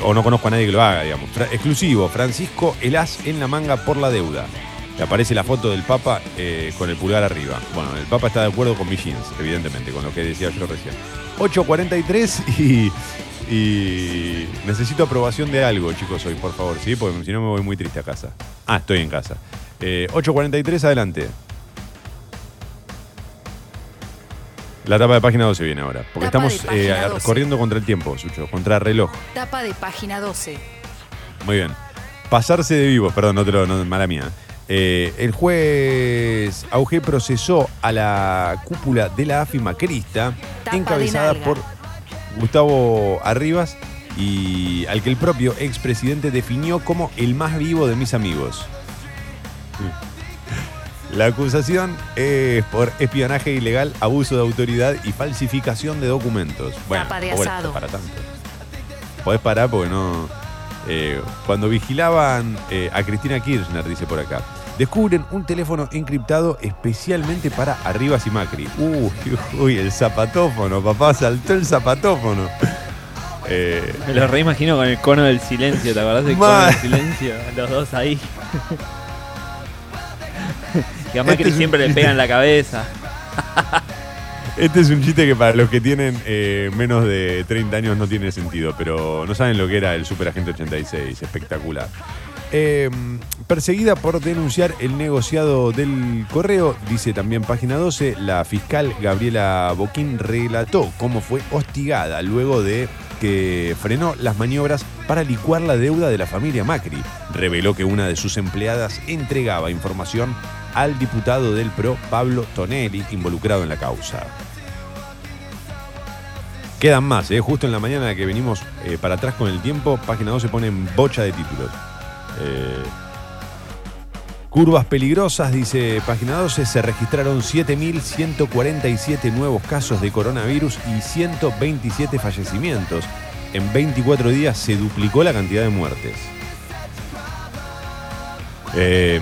S4: o no conozco a nadie que lo haga, digamos. Exclusivo, Francisco el as en la manga por la deuda. Le aparece la foto del Papa con el pulgar arriba. Bueno, el Papa está de acuerdo con mis jeans, evidentemente, con lo que decía yo recién. 8.43 y, y necesito aprobación de algo, chicos, hoy, por favor, ¿sí? Porque si no me voy muy triste a casa. Ah, estoy en casa. Eh, 8.43, adelante. La tapa de página 12 viene ahora, porque
S1: Tapa de
S4: estamos eh,
S1: página 12.
S4: corriendo contra el tiempo, Sucho, contra reloj.
S1: Tapa de página 12.
S4: Muy bien. Pasarse de vivo, perdón, no te lo, no, mala mía. Eh, el juez Auge procesó a la cúpula de la AFI Macrista,
S1: Tapa de
S4: encabezada
S1: nalga.
S4: por Gustavo Arribas y al que el propio expresidente definió como el más vivo de mis amigos. La acusación es por espionaje ilegal, abuso de autoridad y falsificación de documentos. Bueno,
S1: de
S4: bueno,
S1: asado.
S4: para tanto. Podés parar porque no. eh, cuando vigilaban eh, a Cristina Kirchner, dice por acá, descubren un teléfono encriptado especialmente para Arribas y Macri. Uy, uy, el zapatófono, papá, saltó el zapatófono. Eh,
S5: Me lo reimagino con el cono del silencio, ¿te acordás del cono del silencio? Los dos ahí. y a Macri
S4: Este
S5: siempre le pegan la cabeza.
S4: Este es un chiste que para los que tienen eh, menos de 30 años no tiene sentido, pero no saben lo que era el Superagente 86, espectacular. Eh, perseguida por denunciar el negociado del correo, dice también página 12, la fiscal Gabriela Boquín relató cómo fue hostigada luego de que frenó las maniobras para licuar la deuda de la familia Macri. Reveló que una de sus empleadas entregaba información al diputado del PRO, Pablo Tonelli, involucrado en la causa. Quedan más, ¿eh? justo en la mañana que venimos eh, para atrás con el tiempo, página 12 ponen bocha de títulos. Eh, curvas peligrosas, dice página 12, se registraron 7.147 nuevos casos de coronavirus y 127 fallecimientos. En 24 días se duplicó la cantidad de muertes. Eh,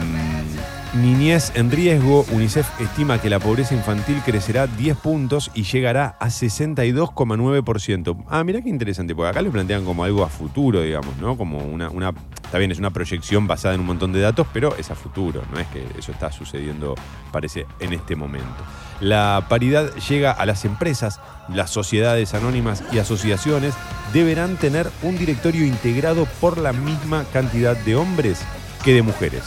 S4: niñez en riesgo, UNICEF estima que la pobreza infantil crecerá 10 puntos y llegará a 62,9%. Ah, mirá qué interesante, porque acá lo plantean como algo a futuro, digamos, ¿no? Como una, una, está bien, es una proyección basada en un montón de datos, pero es a futuro, no es que eso está sucediendo, parece, en este momento. La paridad llega a las empresas, las sociedades anónimas y asociaciones deberán tener un directorio integrado por la misma cantidad de hombres que de mujeres.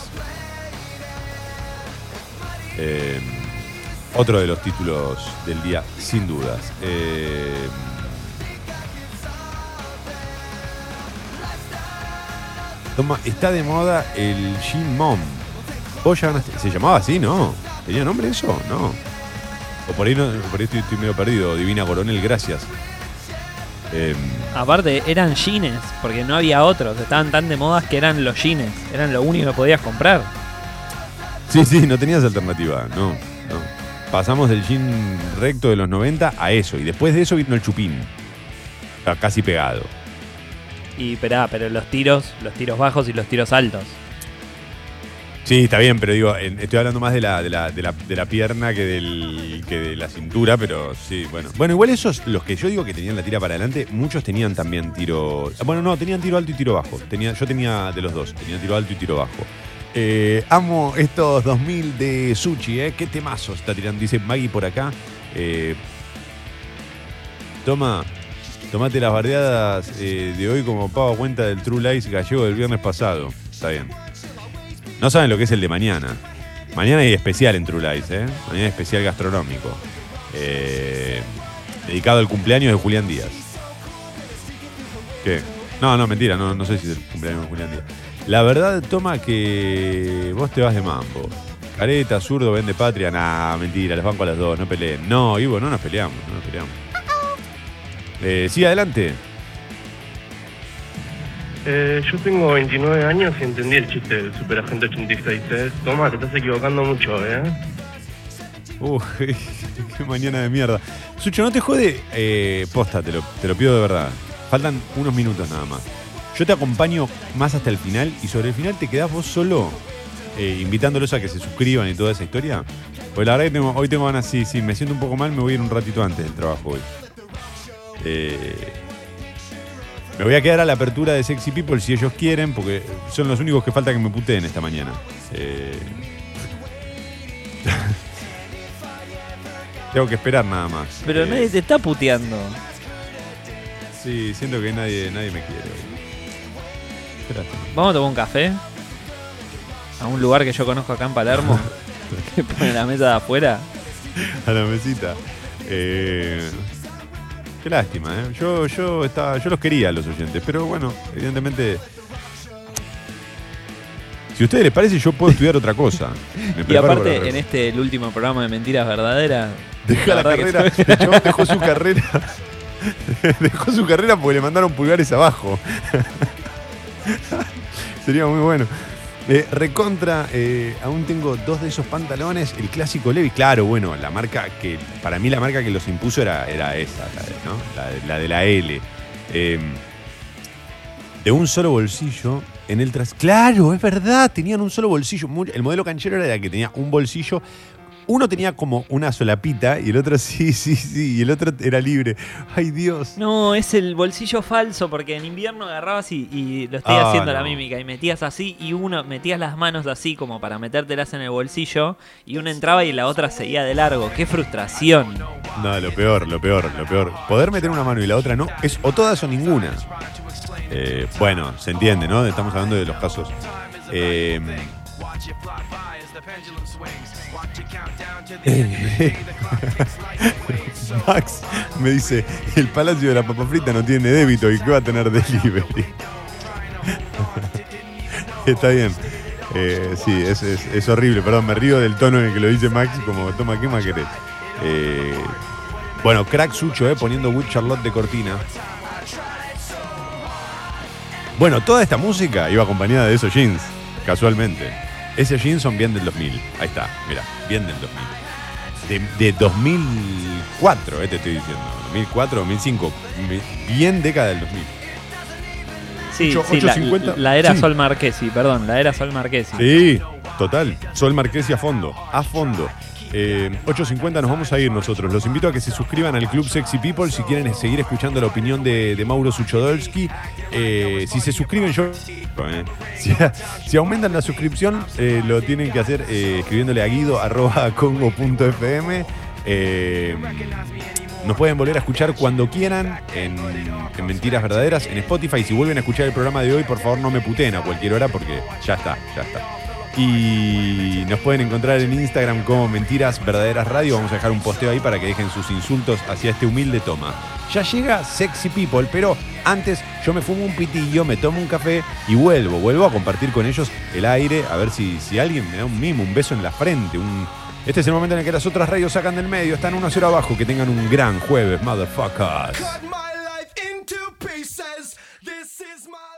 S4: Eh, otro de los títulos del día, sin dudas. Eh, toma, está de moda el Gin Mom. ¿Vos ya ¿Se llamaba así? No. ¿Tenía nombre eso? No. O por ahí, no, por ahí estoy, medio perdido. Divina Coronel, gracias. Eh,
S5: Aparte, eran jeans, porque no había otros. Estaban tan de modas que eran los jeans. Eran lo único que podías comprar.
S4: Sí, sí, no tenías alternativa, no, no. Pasamos del jean recto de los 90 a eso, y después de eso vino el chupín. Está Casi pegado.
S5: Y esperá, pero los tiros, los tiros bajos y los tiros altos.
S4: Sí, está bien, pero digo, estoy hablando más de la, de la, de la, de la pierna que, del, que de la cintura, pero sí, bueno. Bueno, igual esos, los que yo digo que tenían la tira para adelante, muchos tenían también tiro. Bueno, no, tenían tiro alto y tiro bajo. Tenía, yo tenía de los dos, tenía tiro alto y tiro bajo. Eh, amo estos 2000 de Sushi, ¿eh? Qué temazos está tirando, dice Maggie por acá. Eh, toma, tomate las bardeadas eh, de hoy como pago cuenta del True Lies gallego del viernes pasado. Está bien. No saben lo que es el de mañana. Mañana hay especial en True Lies, ¿eh? Mañana hay especial gastronómico. Dedicado al cumpleaños de Julián Díaz. ¿Qué? No, no, mentira, no, no sé si es el cumpleaños de Julián Díaz. La verdad, toma que vos te vas de mambo. Careta, zurdo, vende patria. Nah, mentira, les banco a las dos, no peleen. No, Ivo, no nos peleamos, no nos peleamos. Eh, sí, adelante.
S6: Eh, yo tengo 29 años y entendí el chiste del Superagente 86. ¿eh? Toma, te estás equivocando mucho, ¿eh?
S4: Uf, qué mañana de mierda. Sucho, no te jode. Eh, posta, te lo, te lo pido de verdad. Faltan unos minutos nada más. Yo te acompaño más hasta el final y sobre el final te quedás vos solo eh, invitándolos a que se suscriban y toda esa historia. Pues la verdad que tengo- hoy tengo ganas, sí, sí, me siento un poco mal, me voy a ir un ratito antes del trabajo hoy. Eh, me voy a quedar a la apertura de Sexy People si ellos quieren, porque son los únicos que falta que me puteen esta mañana. Eh, Tengo que esperar nada más.
S5: Pero nadie te está puteando.
S4: Sí, siento que nadie, nadie me quiere hoy.
S5: Vamos a tomar un café. A un lugar que yo conozco acá en Palermo. que pone la mesa de afuera.
S4: A la mesita. Eh, qué lástima, ¿eh? Yo, yo, estaba, yo los quería a los oyentes, pero bueno, evidentemente. Si a ustedes les parece, yo puedo estudiar otra cosa. Me
S5: Y aparte, en este, el último programa de Mentiras Verdaderas.
S4: Deja la carrera. El chabón dejó su carrera. dejó su carrera porque le mandaron pulgares abajo. Sería muy bueno. Eh, recontra, eh, aún tengo dos de esos pantalones. El clásico Levi, claro, bueno, la marca que, para mí la marca que los impuso era, era esa, la de, la, la la L. Eh, de un solo bolsillo en el tras. Claro, es verdad, tenían un solo bolsillo. El modelo canchero era el que tenía un bolsillo. Uno tenía como una solapita y el otro sí, sí, sí, y el otro era libre. Ay, Dios.
S5: No, es el bolsillo falso, porque en invierno agarrabas y, y lo estoy
S4: Ah,
S5: haciendo la mímica, y metías así, y uno metías las manos así como para metértelas en el bolsillo, y una entraba y la otra seguía de largo. ¡Qué frustración!
S4: No, lo peor, lo peor, lo peor. Poder meter una mano y la otra no, es o todas o ninguna. Eh, bueno, se entiende, ¿no? Estamos hablando de los casos. Eh, Max me dice, el Palacio de la Papa Frita no tiene débito y que va a tener delivery. Está bien. Eh, sí, es horrible, perdón, me río del tono en el que lo dice Max, como, toma, ¿qué más querés? Eh, bueno, crack Sucho, eh, poniendo Wood Charlotte de cortina. Bueno, toda esta música iba acompañada de esos jeans, casualmente. Ese jeans son bien del 2000. Ahí está, mira, bien del 2000. De, de 2004, eh, te estoy diciendo. 2004, 2005. mi- Bien década del 2000.
S5: Sí,
S4: Ocho-
S5: sí, la,
S4: 8.50.
S5: la era
S4: Sí.
S5: Sol Marquesi, perdón, la era Sol Marquesi.
S4: Sí, total. Sol Marquesi a fondo, a fondo. Eh, 8.50 nos vamos a ir nosotros. Los invito a que se suscriban al Club Sexy People si quieren seguir escuchando la opinión de, de Mauro Suchodolski. Eh, si se suscriben, yo. eh, si, aumentan la suscripción, eh, lo tienen que hacer eh, escribiéndole a guido.congo.fm. Eh, nos pueden volver a escuchar cuando quieran en, en Mentiras Verdaderas en Spotify. Si vuelven a escuchar el programa de hoy, por favor no me puteen a cualquier hora porque ya está, ya está. Y nos pueden encontrar en Instagram como Mentiras Verdaderas Radio. Vamos a dejar un posteo ahí para que dejen sus insultos hacia este humilde toma. Ya llega Sexy People, pero antes yo me fumo un pitillo, me tomo un café y vuelvo. Vuelvo a compartir con ellos el aire, a ver si, si alguien me da un mimo, un beso en la frente. Este es el momento en el que las otras radios sacan del medio, están una cero abajo. Que tengan un gran jueves, motherfuckers.
S3: This is my